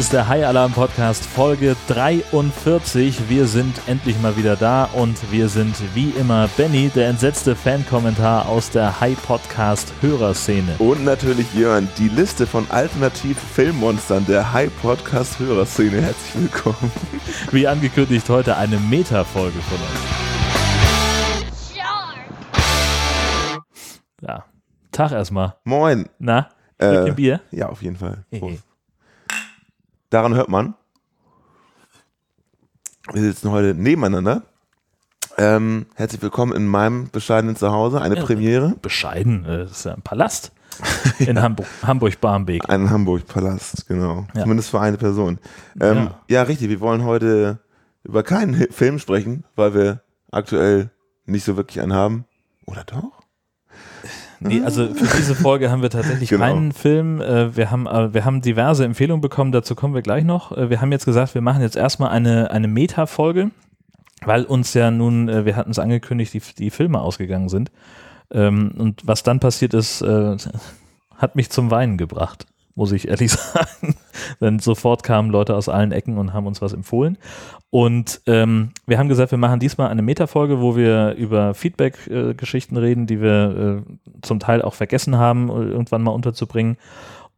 ist der High Alarm Podcast Folge 43. Wir sind endlich mal wieder da und wir sind wie immer Benny, der entsetzte Fan-Kommentar aus der High Podcast Hörerszene. Und natürlich Jörn, die Liste von alternativen Filmmonstern der High Podcast Hörerszene. Herzlich willkommen. Wie angekündigt, heute eine Meta-Folge von uns. Ja, Tag erstmal. Moin. Na, Äh, mit dem Bier? Ja, auf jeden Fall. Hehe. Daran hört man. Wir sitzen heute nebeneinander. Ähm, herzlich willkommen in meinem bescheidenen Zuhause. Eine Ja. Premiere. Bescheiden, äh, das ist ja ein Palast in Hamburg, Hamburg-Barmbek. Ein Hamburg-Palast, genau. Ja. Zumindest für eine Person. Ähm, Ja. ja. richtig. Wir wollen heute über keinen Film sprechen, weil wir aktuell nicht so wirklich einen haben. Oder doch? Nee, also für diese Folge haben wir tatsächlich Genau. keinen Film. Äh, Wir haben, äh, wir haben diverse Empfehlungen bekommen, dazu kommen wir gleich noch. Äh, Wir haben jetzt gesagt, wir machen jetzt erstmal eine, eine Meta-Folge, weil uns ja nun, äh, wir hatten es angekündigt, die, die Filme ausgegangen sind. Ähm, Und was dann passiert ist, äh, hat mich zum Weinen gebracht, muss ich ehrlich sagen. Denn sofort kamen Leute aus allen Ecken und haben uns was empfohlen. Und ähm, wir haben gesagt, wir machen diesmal eine Meta-Folge, wo wir über Feedback-Geschichten reden, die wir äh, zum Teil auch vergessen haben, äh, irgendwann mal unterzubringen.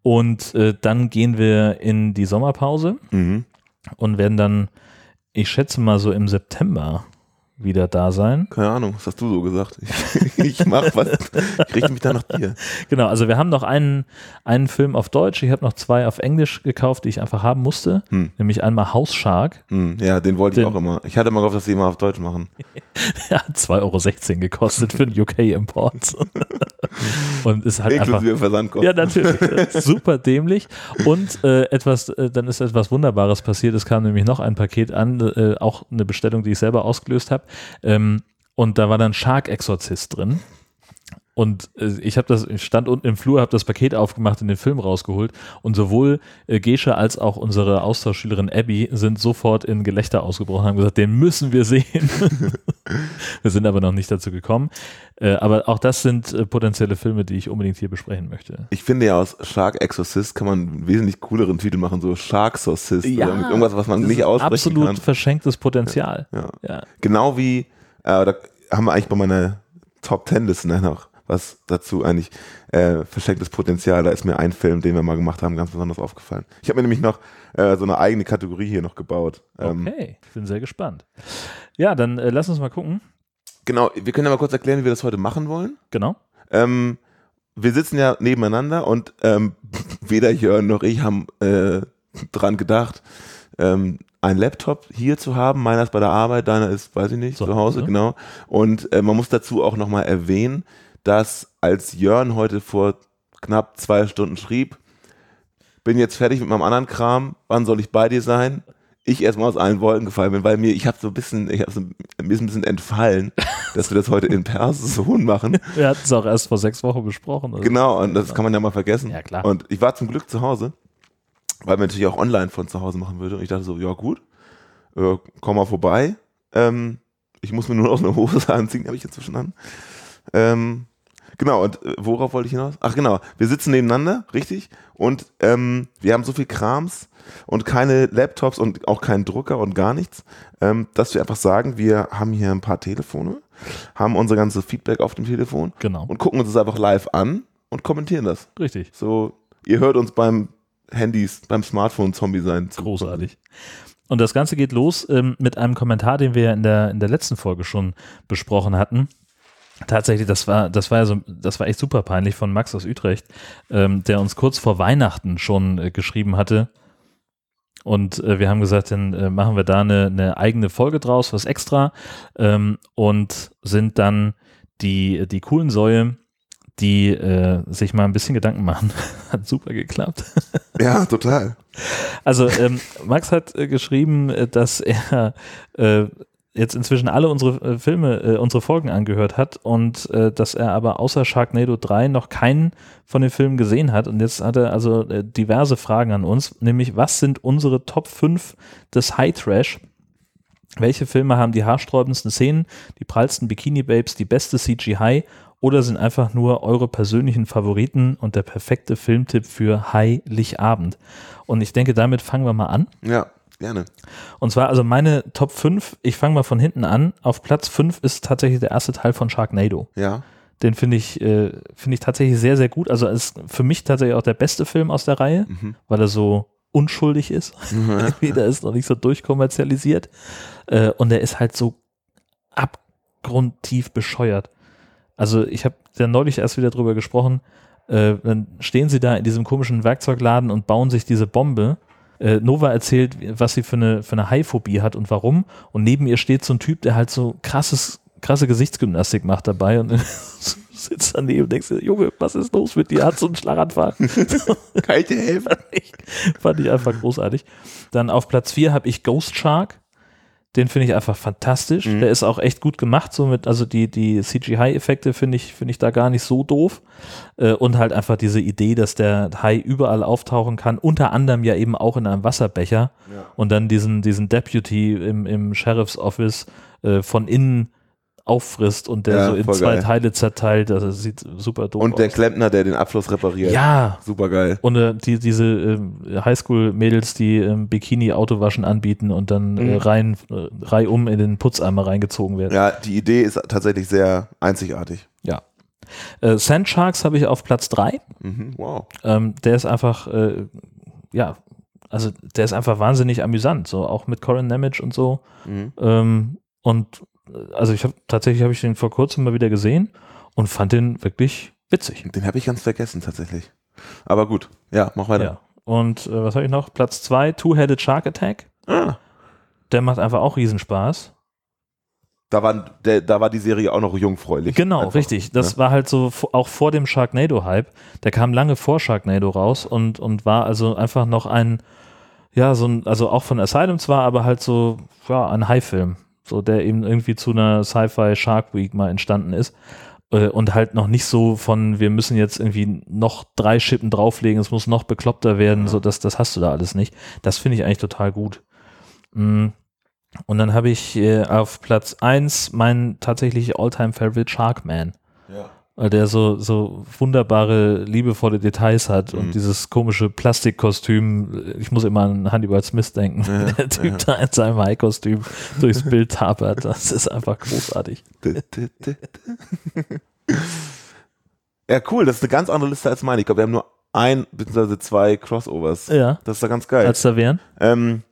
Und äh, dann gehen wir in die Sommerpause Mhm. und werden dann, ich schätze mal so im September wieder da sein. Keine Ahnung, was hast du so gesagt? Ich, ich mach was. Ich richte mich da nach dir. Genau, also wir haben noch einen, einen Film auf Deutsch, ich habe noch zwei auf Englisch gekauft, die ich einfach haben musste, Hm. nämlich einmal House Shark, Hm, ja, den wollte ich Den- auch immer. Ich hatte immer gehofft, dass sie immer auf Deutsch machen. hat 2,16 Euro gekostet für den UK-Import. und ist halt einfach Inklusive Versandkosten. Ja, natürlich. Super dämlich. Und äh, etwas, äh, dann ist etwas Wunderbares passiert. Es kam nämlich noch ein Paket an, äh, auch eine Bestellung, die ich selber ausgelöst habe. Ähm, und da war dann Shark Exorzist drin. Und äh, ich habe das, ich stand unten im Flur, habe das Paket aufgemacht und den Film rausgeholt. Und sowohl äh, Gesche als auch unsere Austauschschülerin Abby sind sofort in Gelächter ausgebrochen und haben gesagt, den müssen wir sehen. wir sind aber noch nicht dazu gekommen. Äh, aber auch das sind äh, potenzielle Filme, die ich unbedingt hier besprechen möchte. Ich finde ja aus Shark Exorcist kann man einen wesentlich cooleren Titel machen, so Shark Exorcist Ja, oder irgendwas, was man nicht aussprechen Absolut kann. verschenktes Potenzial. Ja. Ja. Genau wie, äh, da haben wir eigentlich bei meiner Top Ten Liste noch was dazu eigentlich äh, verschenktes Potenzial. Da ist mir ein Film, den wir mal gemacht haben, ganz besonders aufgefallen. Ich habe mir nämlich noch äh, so eine eigene Kategorie hier noch gebaut. Ähm, Okay, ich bin sehr gespannt. Ja, dann äh, lass uns mal gucken. Genau, wir können ja mal kurz erklären, wie wir das heute machen wollen. Genau. Ähm, wir sitzen ja nebeneinander und ähm, weder Jörn noch ich haben äh, dran gedacht, ähm, einen Laptop hier zu haben. Meiner ist bei der Arbeit, deiner ist, weiß ich nicht, Zu zu Hause, Hause. genau. Und äh, man muss dazu auch nochmal erwähnen, dass als Jörn heute vor knapp zwei Stunden schrieb, bin jetzt fertig mit meinem anderen Kram, wann soll ich bei dir sein? Ich erstmal aus allen Wolken gefallen bin, weil mir, ich habe so ein bisschen, ich habe so, ein bisschen entfallen, dass wir das heute in Person machen. Wir hatten es auch erst vor sechs Wochen besprochen. Also Genau, und das kann man ja mal vergessen. Ja, klar. Und ich war zum Glück zu Hause, weil man natürlich auch online von zu Hause machen würde. Und ich dachte so, ja gut, äh, komm mal vorbei. Ähm, ich muss mir nur noch eine Hose anziehen, habe ich inzwischen an. Ähm, genau, und äh, worauf wollte ich hinaus? Ach genau, wir sitzen nebeneinander, richtig? Und ähm, wir haben so viel Krams und keine Laptops und auch keinen Drucker und gar nichts, ähm, dass wir einfach sagen, wir haben hier ein paar Telefone, haben unser ganzes Feedback auf dem Telefon Genau. und gucken uns das einfach live an und kommentieren das. Richtig. So, ihr hört uns beim Handys, beim Smartphone-Zombie sein. Großartig. Und das Ganze geht los ähm, mit einem Kommentar, den wir in der, in der letzten Folge schon besprochen hatten. Tatsächlich, das war, das war ja so, das war echt super peinlich von Max aus Utrecht, ähm, der uns kurz vor Weihnachten schon äh, geschrieben hatte. Und äh, wir haben gesagt, dann äh, machen wir da eine, eine eigene Folge draus, was extra. Ähm, und sind dann die, die coolen Säue, die äh, sich mal ein bisschen Gedanken machen. Hat super geklappt. Ja, total. Also ähm, Max hat äh, geschrieben, äh, dass er äh, jetzt inzwischen alle unsere äh, Filme, äh, unsere Folgen angehört hat und äh, dass er aber außer Sharknado 3 noch keinen von den Filmen gesehen hat. Und jetzt hat er also äh, diverse Fragen an uns, nämlich was sind unsere Top 5 des High Trash? Welche Filme haben die haarsträubendsten Szenen, die prallsten Bikini-Babes, die beste CGI oder sind einfach nur eure persönlichen Favoriten und der perfekte Filmtipp für Heiligabend. Und ich denke, damit fangen wir mal an. Ja, gerne. Und zwar also meine Top 5, ich fange mal von hinten an. Auf Platz 5 ist tatsächlich der erste Teil von Sharknado. Ja. Den finde ich, äh, finde ich tatsächlich sehr, sehr gut. Also ist für mich tatsächlich auch der beste Film aus der Reihe, Mhm. weil er so unschuldig ist. Irgendwie, der ist noch nicht so durchkommerzialisiert. Äh, und der ist halt so abgrundtief bescheuert. Also ich habe ja neulich erst wieder drüber gesprochen. Äh, dann stehen sie da in diesem komischen Werkzeugladen und bauen sich diese Bombe. Äh, Nova erzählt, was sie für eine, für eine Haiphobie hat und warum. Und neben ihr steht so ein Typ, der halt so krasses, krasse Gesichtsgymnastik macht dabei und sitzt daneben und denkst dir, Junge, was ist los mit dir? Hat so einen Schlaganfall? Helfen? fand, ich, fand ich einfach großartig. Dann auf Platz 4 habe ich Ghost Shark. Den finde ich einfach fantastisch. Mhm. Der ist auch echt gut gemacht, so mit, also die, die CGI-Effekte finde ich, finde ich da gar nicht so doof. Äh, und halt einfach diese Idee, dass der Hai überall auftauchen kann, unter anderem ja eben auch in einem Wasserbecher Ja. und dann diesen, diesen Deputy im, im Sheriff's Office äh, von innen auffrisst und der Ja, so in zwei geil. Teile zerteilt. Also das sieht super doof Und der aus. Klempner, der den Abfluss repariert. Ja, Super geil. und äh, die, diese ähm, Highschool-Mädels, die ähm, Bikini-Autowaschen anbieten und dann äh, Mhm. rein, äh, reihum in den Putzeimer reingezogen werden. Ja, die Idee ist tatsächlich sehr einzigartig. Äh, Sand Sharks habe ich auf Platz 3. Mhm. Wow. Ähm, der ist einfach, äh, ja, also der ist einfach wahnsinnig amüsant, so auch mit Corin Nemec und so. Mhm. Ähm, und äh, also ich habe tatsächlich habe ich den vor kurzem mal wieder gesehen und fand den wirklich witzig. Den habe ich ganz vergessen tatsächlich. Aber gut. Ja, mach weiter. Ja. Und äh, was habe ich noch? Platz 2, Two-Headed Shark Attack. Ah, Der macht einfach auch Riesenspaß. da, war, der, da war die Serie auch noch jungfräulich. Genau, Einfach, richtig. Das ne? war halt so auch vor dem Sharknado-Hype. Der kam lange vor Sharknado raus und, und war also einfach noch ein, ja, so ein, also auch von Asylum zwar, aber halt so, ja, ein High-Film. So, der eben irgendwie zu einer Sci-Fi Shark Week mal entstanden ist. Äh, Und halt noch nicht so von, wir müssen jetzt irgendwie noch drei Schippen drauflegen, es muss noch bekloppter werden, so das, das hast du da alles nicht. Das finde ich eigentlich total gut. Mm. Und dann habe ich äh, auf Platz 1 meinen tatsächlich All-Time-Favorite Sharkman Ja. Weil der so, so wunderbare, liebevolle Details hat und Mhm. dieses komische Plastikkostüm. Ich muss immer an Hannibal Smith denken, Ja, der Typ ja. da in seinem Hai-Kostüm durchs Bild tapert. Das ist einfach großartig. Ja, cool. Das ist eine ganz andere Liste als meine. Ich glaube, wir haben nur ein bzw. zwei Crossovers. Ja, Das ist doch ganz geil. als da wären. Ähm,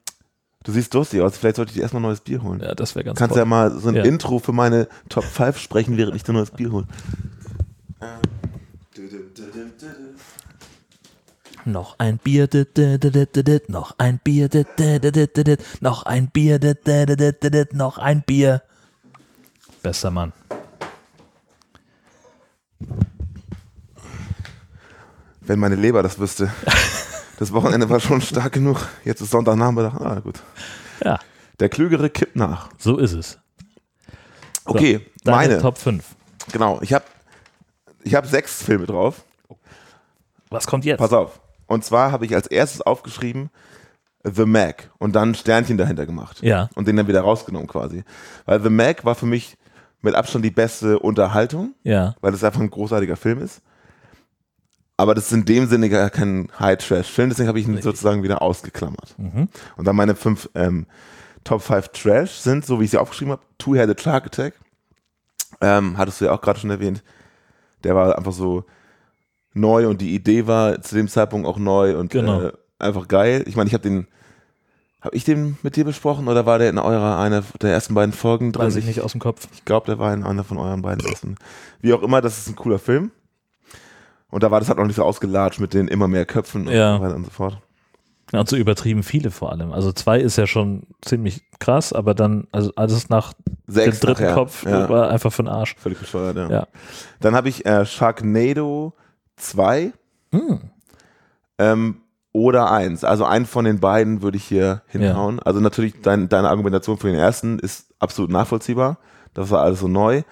du siehst lustig aus. Vielleicht sollte ich dir erstmal ein neues Bier holen. Ja, das wäre ganz Kannst toll. ja mal so ein Ja. Intro für meine Top 5 sprechen, während ich dir ein neues Bier hole. Noch ein Bier, noch ein Bier, noch ein Bier, noch ein Bier. Bester Mann. Wenn meine Leber das wüsste. Das Wochenende war schon stark genug. Jetzt ist Sonntagnachmittag. Ah, gut. Ja, Der Klügere kippt nach. so ist es. Okay, Deine meine. Top 5. Genau. Ich habe ich hab sechs Filme drauf. Was kommt jetzt? Pass auf. Und zwar habe ich als erstes aufgeschrieben The Mac und dann ein Sternchen dahinter gemacht. Ja. Und den dann wieder rausgenommen quasi. Weil The Mac war für mich mit Abstand die beste Unterhaltung, Ja, weil es einfach ein großartiger Film ist. Aber das ist in dem Sinne gar kein High-Trash-Film, deswegen habe ich ihn sozusagen wieder ausgeklammert. Mhm. Und dann meine fünf ähm, Top 5 Trash sind, so wie ich sie aufgeschrieben habe, Two-Headed Shark Attack. Ähm, hattest du ja auch gerade schon erwähnt. Der war einfach so neu und die Idee war zu dem Zeitpunkt auch neu und Genau. äh, einfach geil. Ich meine, ich habe den, habe ich den mit dir besprochen oder war der in eurer, einer der ersten beiden Folgen drin? weiß ich nicht aus dem Kopf. Ich glaube, der war in einer von euren beiden ersten. Wie auch immer, das ist ein cooler Film. Und da war das halt noch nicht so ausgelatscht mit den immer mehr Köpfen und Ja. so weiter und so fort. Ja, und so übertrieben viele vor allem. Also zwei ist ja schon ziemlich krass, aber dann, also alles nach Sechs dem dritten nachher. Kopf Ja. war einfach für den Arsch. Völlig bescheuert, ja. Ja. Dann habe ich äh, Sharknado 2 Hm. ähm, oder 1. Also einen von den beiden würde ich hier hinhauen. Also natürlich dein, deine Argumentation für den ersten ist absolut nachvollziehbar. Das war alles so neu.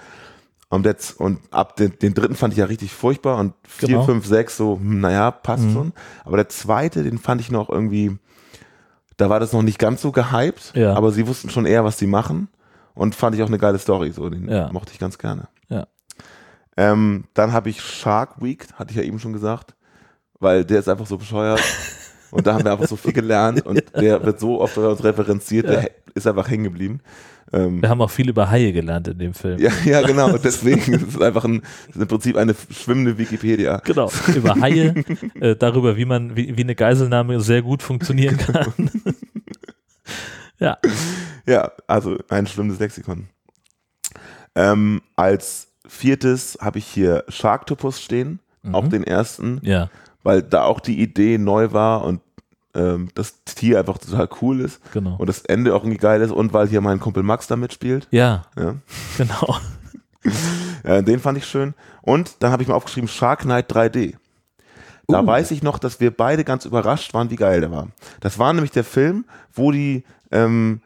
Und, jetzt, und ab den, den dritten fand ich ja richtig furchtbar und 4, Genau. 5, 6 so, hm, naja, passt Mhm. schon. Aber der zweite, den fand ich noch irgendwie, da war das noch nicht ganz so gehypt, Ja. aber sie wussten schon eher, was sie machen und fand ich auch eine geile Story, so, den Ja. mochte ich ganz gerne. Ja. Ähm, dann habe ich Shark Week, hatte ich ja eben schon gesagt, weil der ist einfach so bescheuert. Und da haben wir einfach so viel gelernt und der wird so oft bei uns referenziert, Ja. der ist einfach hängen geblieben. Ähm, Wir haben auch viel über Haie gelernt in dem Film. ja, ja, genau. Und deswegen ist es einfach ein, ist im Prinzip eine schwimmende Wikipedia. Genau, über Haie, äh, darüber, wie man, wie, wie eine Geiselnahme sehr gut funktionieren kann. ja, Ja, also ein schwimmendes Lexikon. Ähm, als viertes habe ich hier Sharktopus stehen, auch den ersten, ja, weil da auch die Idee neu war und ähm, das Tier einfach total cool ist genau. und das Ende auch irgendwie geil ist und weil hier mein Kumpel Max da mitspielt. Ja, Ja. genau. Äh, den fand ich schön. Und dann habe ich mir aufgeschrieben Shark Knight 3D. Da Uh. weiß ich noch, dass wir beide ganz überrascht waren, wie geil der war. Das war nämlich der Film, wo die, ähm,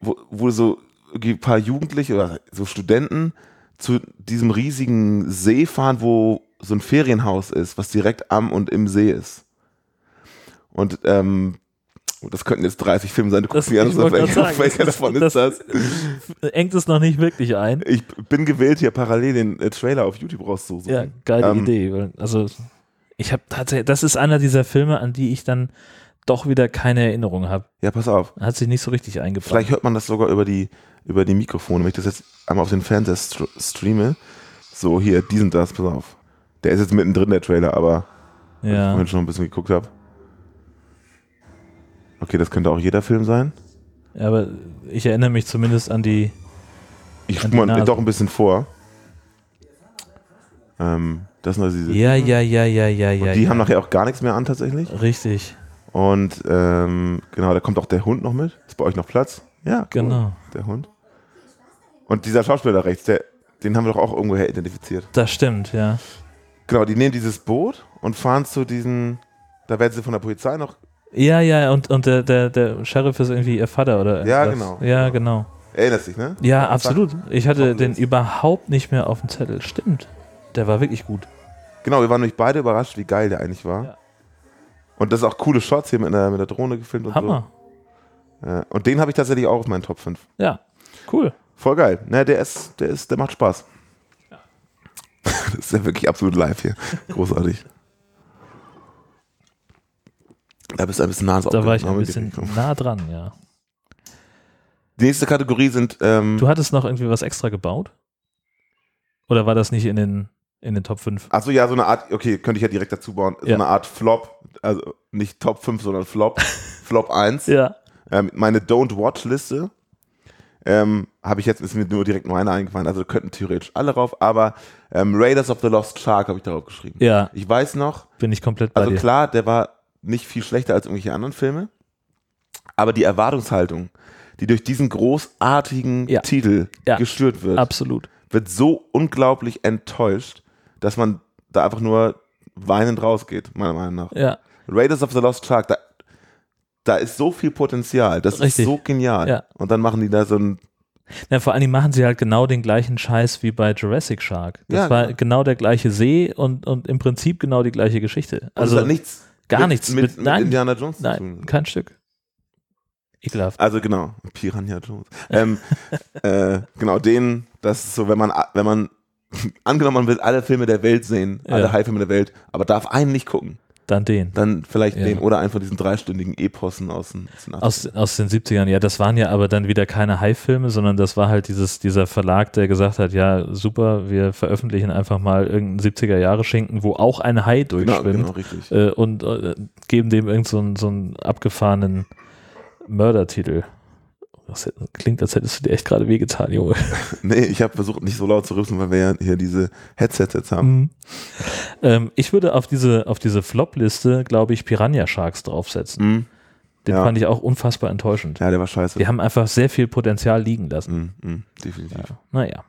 wo, wo so ein paar Jugendliche oder so Studenten zu diesem riesigen See fahren, wo so ein Ferienhaus ist, was direkt am und im See ist. Und ähm, das könnten jetzt 30 Filme sein. Du guckst Das- mir an, auf welcher, welcher davon ist das-? Engt es noch nicht wirklich ein. Ich bin gewählt, hier parallel den äh, Trailer auf YouTube rauszusuchen. Ja, geile Ähm, Idee. Also, ich habe tatsächlich, das ist einer dieser Filme, an die ich dann doch wieder keine Erinnerung habe. Ja, pass auf. Hat sich nicht so richtig eingebracht. Vielleicht hört man das sogar über die, über die Mikrofone, wenn ich das jetzt einmal auf den Fernseher str streame. So, hier, diesen das, pass auf. Der ist jetzt mittendrin, der Trailer, aber weil ich ja. vorhin schon ein bisschen geguckt habe. Okay, das könnte auch jeder Film sein. ja, aber ich erinnere mich zumindest an die. Ich die mal Nase. doch ein bisschen vor. Ähm, das sind also diese. Ja, ja, ja, ja, ja, ja. die ja. haben nachher auch gar nichts mehr an, tatsächlich. Richtig, Und ähm, genau, da kommt auch der Hund noch mit. Ist bei euch noch Platz? Ja, cool. genau. Der Hund. Und dieser Schauspieler rechts, der, den haben wir doch auch irgendwoher identifiziert. Das stimmt, ja. Genau, die nehmen dieses Boot und fahren zu diesen, da werden sie von der Polizei noch, Ja, ja, und, und der, der, der Sheriff ist irgendwie ihr Vater oder Ja, irgendwas. genau. Ja, genau. erinnerst dich, ne? Ja, absolut. Ich hatte den überhaupt nicht mehr auf dem Zettel. Stimmt. Der war wirklich gut. Genau, wir waren nämlich beide überrascht, wie geil der eigentlich war. Ja. Und das ist auch coole Shots hier mit der, mit der Drohne gefilmt und Hammer. so. Ja, und den habe ich tatsächlich auch auf meinen Top 5. Ja, cool. Voll geil. Ne, der ist, der ist, der macht Spaß. Das ist ja wirklich absolut live hier. Großartig. Da bist du ein bisschen nah ans Da war ich ein bisschen nah dran, ja. Die nächste Kategorie sind, ähm, Du hattest noch irgendwie was extra gebaut? Oder war das nicht in den, in den Top 5? Achso, ja, so eine Art, okay, könnte ich ja direkt dazu bauen. So Ja. eine Art Flop, also nicht Top 5, sondern Flop. Flop 1. Ja. Ähm, meine Don't Watch Liste ähm, habe ich jetzt, ist mir nur direkt nur eine eingefallen, also könnten theoretisch alle rauf, aber ähm, Raiders of the Lost Shark habe ich darauf geschrieben. Ja, Ich weiß noch, bin ich komplett bei also dir. klar, der war nicht viel schlechter als irgendwelche anderen Filme, aber die Erwartungshaltung, die durch diesen großartigen Ja. Titel Ja. gestört wird, Absolut. wird so unglaublich enttäuscht, dass man da einfach nur weinend rausgeht, meiner Meinung nach. Ja, Raiders of the Lost Shark, da, da ist so viel Potenzial, das Richtig. ist so genial. Ja. Und dann machen die da so ein, Na, vor allem machen sie halt genau den gleichen Scheiß wie bei Jurassic Shark. Das Ja, war genau. genau der gleiche See und, und im Prinzip genau die gleiche Geschichte. also Also nichts gar mit, nichts mit, mit- mit nein. Indiana Jones zu nein, tun. kein Stück. Ekelhaft. Also genau, Piranha Jones. Ähm, äh, genau, den, das ist so, wenn man, wenn man, angenommen, man will alle Filme der Welt sehen, Ja. alle High-Filme der Welt, aber darf einen nicht gucken, Dann den. dann vielleicht Ja. den oder von diesen dreistündigen Epossen aus den, aus den 80ern. Aus, aus den 70ern, ja, das waren ja aber dann wieder keine High-Filme, sondern das war halt dieses, dieser Verlag, der gesagt hat, ja, super, wir veröffentlichen einfach mal irgendeinen 70er-Jahre-Schinken, wo auch ein Hai Genau, durchschwimmt genau, richtig. äh, und äh, geben dem irgend so einen, so einen abgefahrenen Mördertitel. Das klingt, als hättest du dir echt gerade wehgetan, Junge. Nee, ich habe versucht, nicht so laut zu rüsten, weil wir ja hier diese Headsets jetzt haben. Mhm. Ähm, ich würde auf diese, auf diese Flop-Liste, glaube ich, Piranha Sharks draufsetzen. Mhm. Den Ja. fand ich auch unfassbar enttäuschend. Ja, der war scheiße. Die haben einfach sehr viel Potenzial liegen lassen. Mhm, mhm, definitiv. Naja.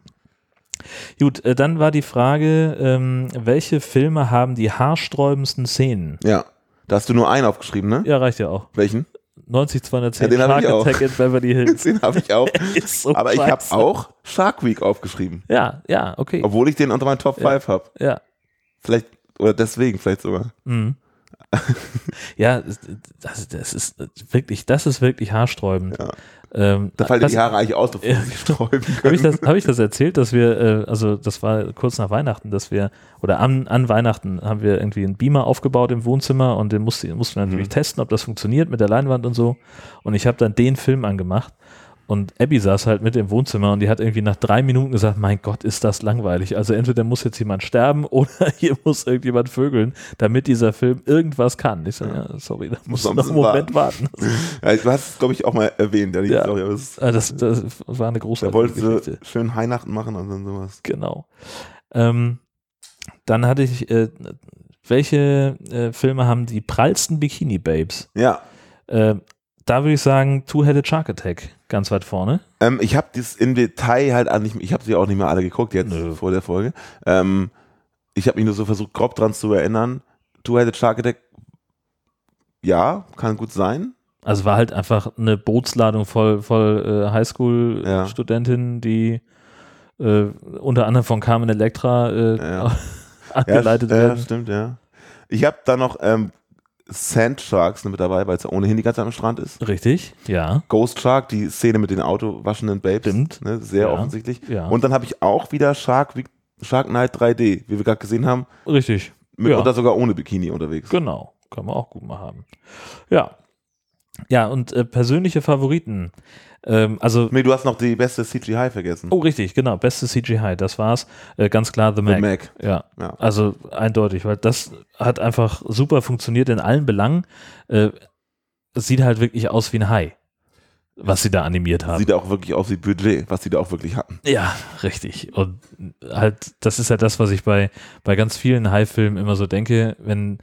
Gut, äh, dann war die Frage, ähm, welche Filme haben die haarsträubendsten Szenen? Ja. Da hast du nur einen aufgeschrieben, ne? Ja, reicht ja auch. Welchen? 90210 Ja, den Shark. Attack in Beverly Hills. Den habe ich auch. So Aber ich habe auch Shark Week aufgeschrieben. Ja, ja, okay. Obwohl ich den unter meinen Top Ja. 5 habe. Ja. Vielleicht, oder deswegen vielleicht sogar. Mhm. Ja, das, das ist wirklich, das ist wirklich haarsträubend. Ja. Ähm, Da fallen die Haare eigentlich aus, bevor sie sträuben Habe können. ich, das, hab ich das erzählt, dass wir, äh, also das war kurz nach Weihnachten, dass wir, oder an, an Weihnachten haben wir irgendwie einen Beamer aufgebaut im Wohnzimmer und den musste, mussten wir natürlich Mhm. testen, ob das funktioniert mit der Leinwand und so. Und ich habe dann den Film angemacht und Abby saß halt mit im Wohnzimmer und die hat irgendwie nach drei Minuten gesagt, mein Gott, ist das langweilig. Also entweder muss jetzt jemand sterben oder hier muss irgendjemand vögeln, damit dieser Film irgendwas kann. Ich sage, ja, sorry, da musst du noch ein noch einen Moment warten. Ja, du hast es, glaube ich, auch mal erwähnt, ja, die Ja. Story, es- Ah, Das, das war eine Da großartige wolltest Geschichte. schön Weihnachten machen und dann sowas. Genau. Ähm, dann hatte ich, äh, welche äh, Filme haben die prallsten Bikini-Babes? Ja, Äh, da würde ich sagen, Two-Headed Shark Attack, ganz weit vorne. ähm, ich habe das im Detail halt nicht, ich habe sie auch nicht mehr alle geguckt jetzt Nö. vor der Folge. Ähm, ich habe mich nur so versucht, grob dran zu erinnern. Two-Headed Shark Attack, ja, kann gut sein. Also war halt einfach eine Bootsladung voll, voll äh, Ja. Highschool-Studentinnen, die äh, unter anderem von Carmen Electra äh, Ja. angeleitet ja, werden. Ja, stimmt, ja. Ich habe da noch ähm, Sand Sharks mit dabei, weil es ja ohnehin die ganze Zeit am Strand ist. Richtig, ja, Ghost Shark, die Szene mit den autowaschenden Babes. Stimmt. Ne, sehr Ja. offensichtlich. ja. Und dann habe ich auch wieder Shark, Shark Knight 3D, wie wir gerade gesehen haben, Richtig. mit Ja. oder sogar ohne Bikini unterwegs. Genau, kann man auch gut mal haben. Ja. Ja, und äh, persönliche Favoriten. Ähm, also, Nee, du hast noch die beste CGI vergessen. oh, richtig, genau, beste CGI, das war's. Äh, ganz klar The Mac. The Mac. Ja, Ja. also eindeutig, weil das hat einfach super funktioniert in allen Belangen. Äh, es sieht halt wirklich aus wie ein Hai, was sie da animiert haben. Sieht auch wirklich aus wie Budget, was die da auch wirklich hatten. Ja, richtig. Und halt, das ist ja das, was ich bei, bei ganz vielen Haifilmen immer so denke, wenn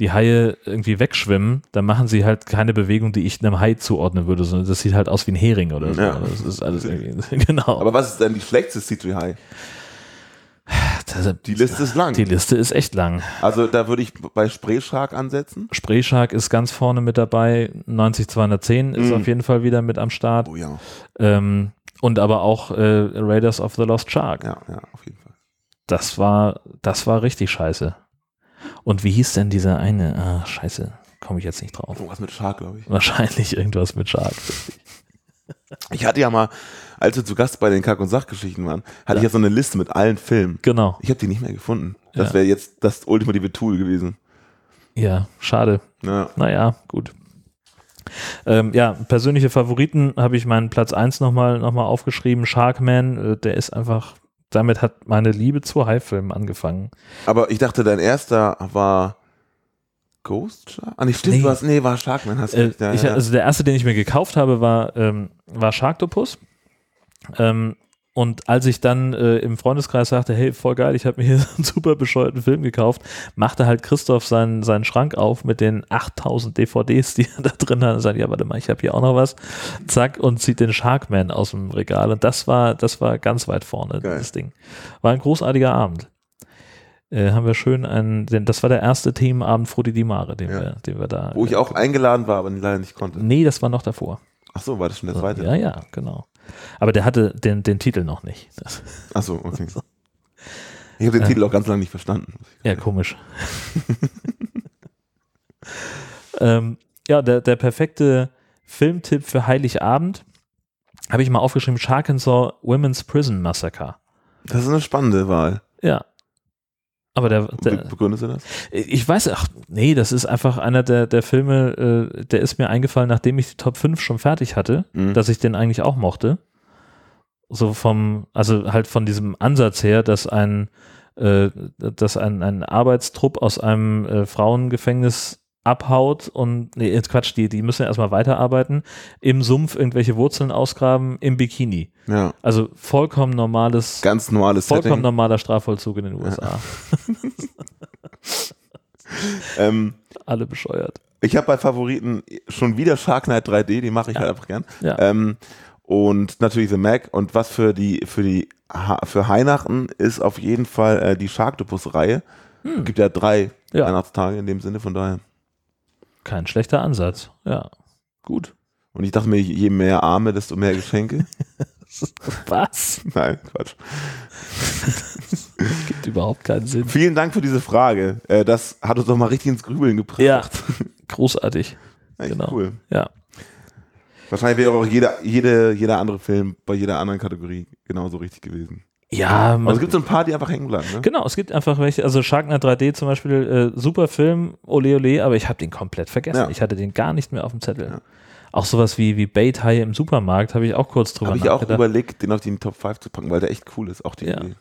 die Haie irgendwie wegschwimmen, dann machen sie halt keine Bewegung, die ich einem Hai zuordnen würde, sondern das sieht halt aus wie ein Hering oder so. Ja. Das ist alles irgendwie, genau. Aber was ist denn die schlechteste CGI? Das- Die Liste ist lang. die Liste ist echt lang. Also da würde ich bei Spray Shark ansetzen. Spreeshark ist ganz vorne mit dabei, 90210 ist Mhm. auf jeden Fall wieder mit am Start. Oh ja. Ähm, und aber auch äh, Raiders of the Lost Shark. Ja, ja, auf jeden Fall. Das war, das war richtig scheiße. Und wie hieß denn dieser eine? Ah, scheiße, komme ich jetzt nicht drauf. Irgendwas mit Shark, glaube ich. Wahrscheinlich irgendwas mit Shark. Ich hatte ja mal, als wir zu Gast bei den Kack- und Sachgeschichten waren, hatte Ja. ich ja so eine Liste mit allen Filmen. Genau. Ich habe die nicht mehr gefunden. Das Ja. wäre jetzt das ultimative Tool gewesen. Ja, schade. Ja. Naja, gut. Ähm, ja, persönliche Favoriten habe ich meinen Platz 1 nochmal noch mal aufgeschrieben. Sharkman, äh, der ist einfach, damit hat meine Liebe zu Haifilmen angefangen. Aber ich dachte, dein erster war Ghost Shark? Ah, nicht stimmt, Nee. hast, nee, war Sharkman, hast du Äh, ja, ich. Also der erste, den ich mir gekauft habe, war, ähm, war Sharktopus. Ähm, und als ich dann äh, im Freundeskreis sagte, hey, voll geil, ich habe mir hier so einen super bescheuerten Film gekauft, machte halt Christoph seinen, seinen Schrank auf mit den 8000 DVDs, die er da drin hat und sagt, ja, warte mal, ich habe hier auch noch was. Zack, und zieht den Sharkman aus dem Regal. Und das war, das war ganz weit vorne, Geil. dieses Ding. War ein großartiger Abend. Äh, haben wir schön einen, den, das war der erste Themenabend Frodi di Mare, den, Ja. wir, den wir da. Wo ich auch eingeladen war, aber leider nicht konnte. Nee, das war noch davor. Ach so, war das schon der zweite? Ja, ja, genau. Aber der hatte den, den Titel noch nicht. Das, Ach so, okay. Ich habe den Äh. Titel auch ganz lange nicht verstanden. ja, komisch. ähm, ja, der, der perfekte Filmtipp für Heiligabend habe ich mal aufgeschrieben: Sharkensaw Women's Prison Massacre. Das ist eine spannende Wahl. Ja. Aber der, der begründest du das? ich weiß, ach nee, das ist einfach einer der, der Filme, äh, der ist mir eingefallen, nachdem ich die Top 5 schon fertig hatte. Mhm. dass ich den eigentlich auch mochte. So vom, also halt von diesem Ansatz her, dass ein, äh, dass ein, ein Arbeitstrupp aus einem äh, Frauengefängnis abhaut und, nee, jetzt Quatsch, die, die müssen ja erstmal weiterarbeiten, im Sumpf irgendwelche Wurzeln ausgraben, im Bikini. Ja, Also vollkommen normales, ganz normales vollkommen Setting. normaler Strafvollzug in den USA. Ähm, Alle bescheuert. ich habe bei Favoriten schon wieder Shark Knight 3D, die mache ich Ja. halt einfach gern. Ja. Ähm, und natürlich The Mac. Und was für die, für die, für Weihnachten ist auf jeden Fall äh, die Sharktopus-Reihe. Hm. Gibt ja drei Ja. Weihnachtstage in dem Sinne, von daher. Kein schlechter Ansatz. Ja. Gut. Und ich dachte mir, je mehr Arme, desto mehr Geschenke. Was? Nein, Quatsch. Gibt überhaupt keinen Sinn. Vielen Dank für diese Frage. Äh, das hat uns doch mal richtig ins Grübeln gebracht. Ja, großartig. Echt genau. cool. Ja. Wahrscheinlich wäre auch jeder, jede, jeder andere Film bei jeder anderen Kategorie genauso richtig gewesen. Ja, man, es gibt so ein paar, die einfach hängen bleiben. Ne? genau, es gibt einfach welche, also Sharknet 3D zum Beispiel, äh, super Film, ole ole, aber ich habe den komplett vergessen. Ja. Ich hatte den gar nicht mehr auf dem Zettel. Ja. Auch sowas wie, wie Bait-Hai im Supermarkt habe ich auch kurz drüber Habe ich auch nachgedacht. überlegt, den auf die Top 5 zu packen, weil der echt cool ist. Auch die Ja. Idee.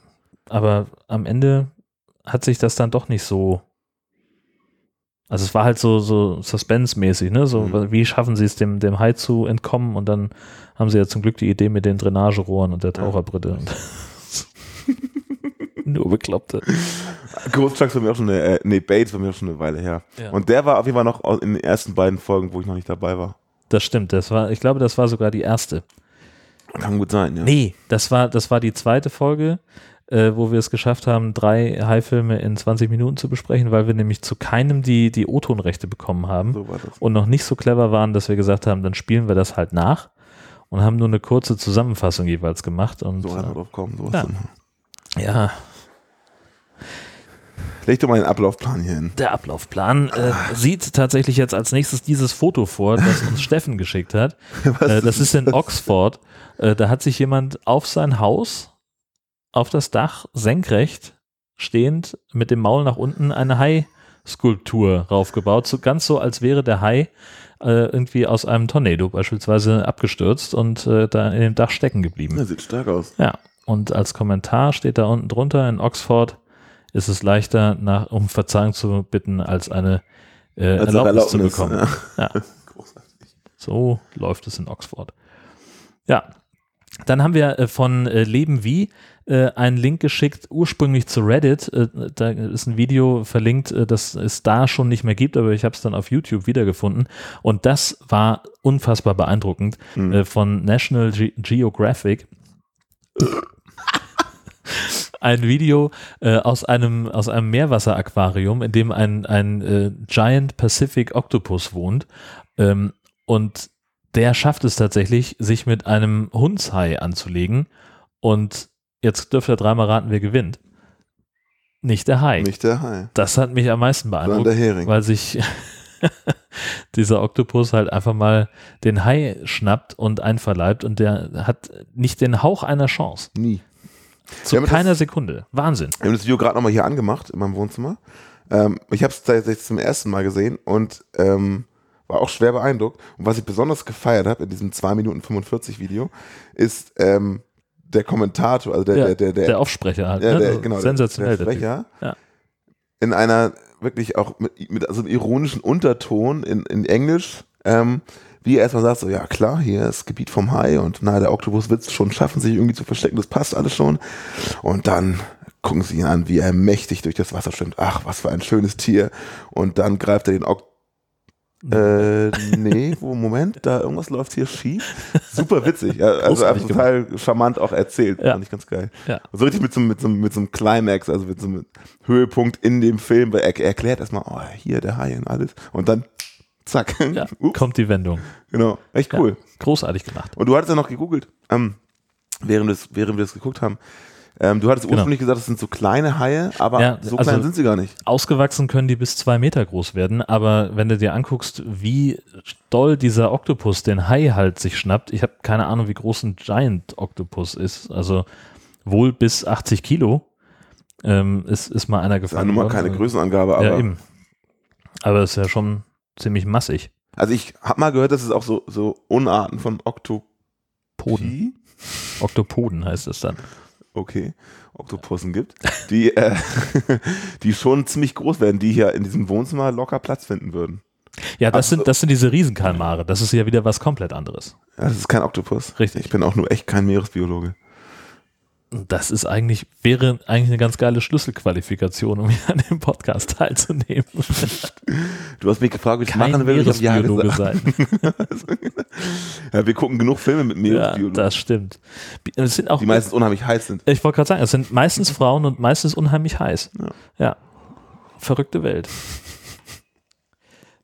aber am Ende hat sich das dann doch nicht so. Also es war halt so, so Suspense-mäßig, ne? So, Mhm. wie schaffen sie es, dem, dem Hai zu entkommen? Und dann haben sie ja zum Glück die Idee mit den Drainagerohren und der Taucherbrille. Und Nur Bekloppte. Trucks war mir auch schon eine, äh, nee, Bates war mir auch schon eine Weile her. Ja. Und der war auf jeden Fall noch in den ersten beiden Folgen, wo ich noch nicht dabei war. Das stimmt, das war, ich glaube, das war sogar die erste. Kann gut sein, ja. Nee, das war, das war die zweite Folge, äh, wo wir es geschafft haben, drei Hai-Filme in 20 Minuten zu besprechen, weil wir nämlich zu keinem die, die O-Ton-Rechte bekommen haben. So war das. und noch nicht so clever waren, dass wir gesagt haben, dann spielen wir das halt nach und haben nur eine kurze Zusammenfassung jeweils gemacht. Und So einfach drauf kommen. Sowas Ja. Ja, Leg doch mal den Ablaufplan hier hin. der Ablaufplan äh, sieht tatsächlich jetzt als nächstes dieses Foto vor, das uns Steffen geschickt hat. Äh, das ist in Oxford. Äh, da hat sich jemand auf sein Haus, auf das Dach, senkrecht stehend, mit dem Maul nach unten eine Hai-Skulptur raufgebaut. So, ganz so, als wäre der Hai äh, irgendwie aus einem Tornado beispielsweise abgestürzt und äh, da in dem Dach stecken geblieben. Ja, sieht stark aus. Ja, und als Kommentar steht da unten drunter, in Oxford ist es leichter, nach, um Verzeihung zu bitten, als eine äh, Als Erlaubnis, zu Erlaubnis, bekommen. ja. Ja. So läuft es in Oxford. Ja. Dann haben wir äh, von äh, Leben wie äh, einen Link geschickt, ursprünglich zu Reddit. Da ist ein Video verlinkt, das es da schon nicht mehr gibt, aber ich habe es dann auf YouTube wiedergefunden. Und das war unfassbar beeindruckend Mhm. von National Ge Geographic. Ein Video äh, aus einem aus einem Meerwasseraquarium, in dem ein ein äh, Giant Pacific Octopus wohnt ähm, und der schafft es tatsächlich, sich mit einem Hundshai anzulegen und jetzt dürft ihr dreimal raten, wer gewinnt. Nicht der Hai. Nicht der Hai, Das hat mich am meisten beeindruckt, der Hering. weil sich dieser Oktopus halt einfach mal den Hai schnappt und einverleibt und der hat nicht den Hauch einer Chance. Nie. Zu keiner Sekunde. Wahnsinn. Wir haben das Video gerade nochmal hier angemacht in meinem Wohnzimmer. Ähm, ich habe es tatsächlich zum ersten Mal gesehen und ähm, war auch schwer beeindruckt. Und was ich besonders gefeiert habe in diesem 2 Minuten 45 Video, ist ähm, der Kommentator, also der, Ja, der, der, der, der Aufsprecher halt. ja, ne? der, genau, Sensationell. der, der. Sprecher, Ja. in einer wirklich auch mit, mit so einem ironischen Unterton in, in Englisch, ähm, wie er erstmal sagt, so, ja klar, hier ist Gebiet vom Hai und na, der Oktopus wird es schon schaffen, sich irgendwie zu verstecken, das passt alles schon. Und dann gucken sie ihn an, wie er mächtig durch das Wasser schwimmt. Ach, was für ein schönes Tier. Und dann greift er den Oktopus äh, nee, wo, Moment, da irgendwas läuft hier schief. Super witzig. Ja, Also einfach total charmant auch erzählt. Ja. Fand ich ganz geil. Ja. So richtig mit so, einem- mit, so, mit so einem Climax, also mit so einem Höhepunkt in dem Film, weil er, er erklärt erstmal, oh, hier der Hai und alles. Und dann zack. Ja, kommt die Wendung. genau. Echt cool. Ja, großartig gemacht. Und du hattest ja noch gegoogelt, ähm, während, das, während wir das geguckt haben. Ähm, du hattest Genau. ursprünglich gesagt, das sind so kleine Haie, aber Ja, so also- klein sind sie gar nicht. Ausgewachsen können die bis zwei Meter groß werden, aber wenn du dir anguckst, wie doll dieser Oktopus den Hai halt sich schnappt, ich habe keine Ahnung, wie groß ein Giant Oktopus ist, also wohl bis 80 Kilo ähm, ist, ist mal einer Das ist ja gefangen nun mal keine Also- Größenangabe, aber ja, eben. Aber ist ja schon ziemlich massig. also ich habe mal gehört, dass es auch so, so Unarten von Oktopie, Poden. Oktopoden heißt es dann. okay, Oktopussen gibt, die, äh, die schon ziemlich groß werden, die hier in diesem Wohnzimmer locker Platz finden würden. Ja, das Also- sind, das sind diese Riesenkalmare. Das ist ja wieder was komplett anderes. Das ist kein Oktopus. Richtig. Ich bin auch nur echt kein Meeresbiologe. Das ist eigentlich, wäre eigentlich eine ganz geile Schlüsselqualifikation, um hier an dem Podcast teilzunehmen. Du hast mich gefragt, wie ich Kein machen will. Ich hab ja gesagt. sein. Ja, wir gucken genug Filme mit Ja, Meeresbiologen, das stimmt. Es sind auch, die meistens unheimlich heiß sind. ich wollte gerade sagen, es sind meistens Frauen und meistens unheimlich heiß. Ja. Ja. Verrückte Welt.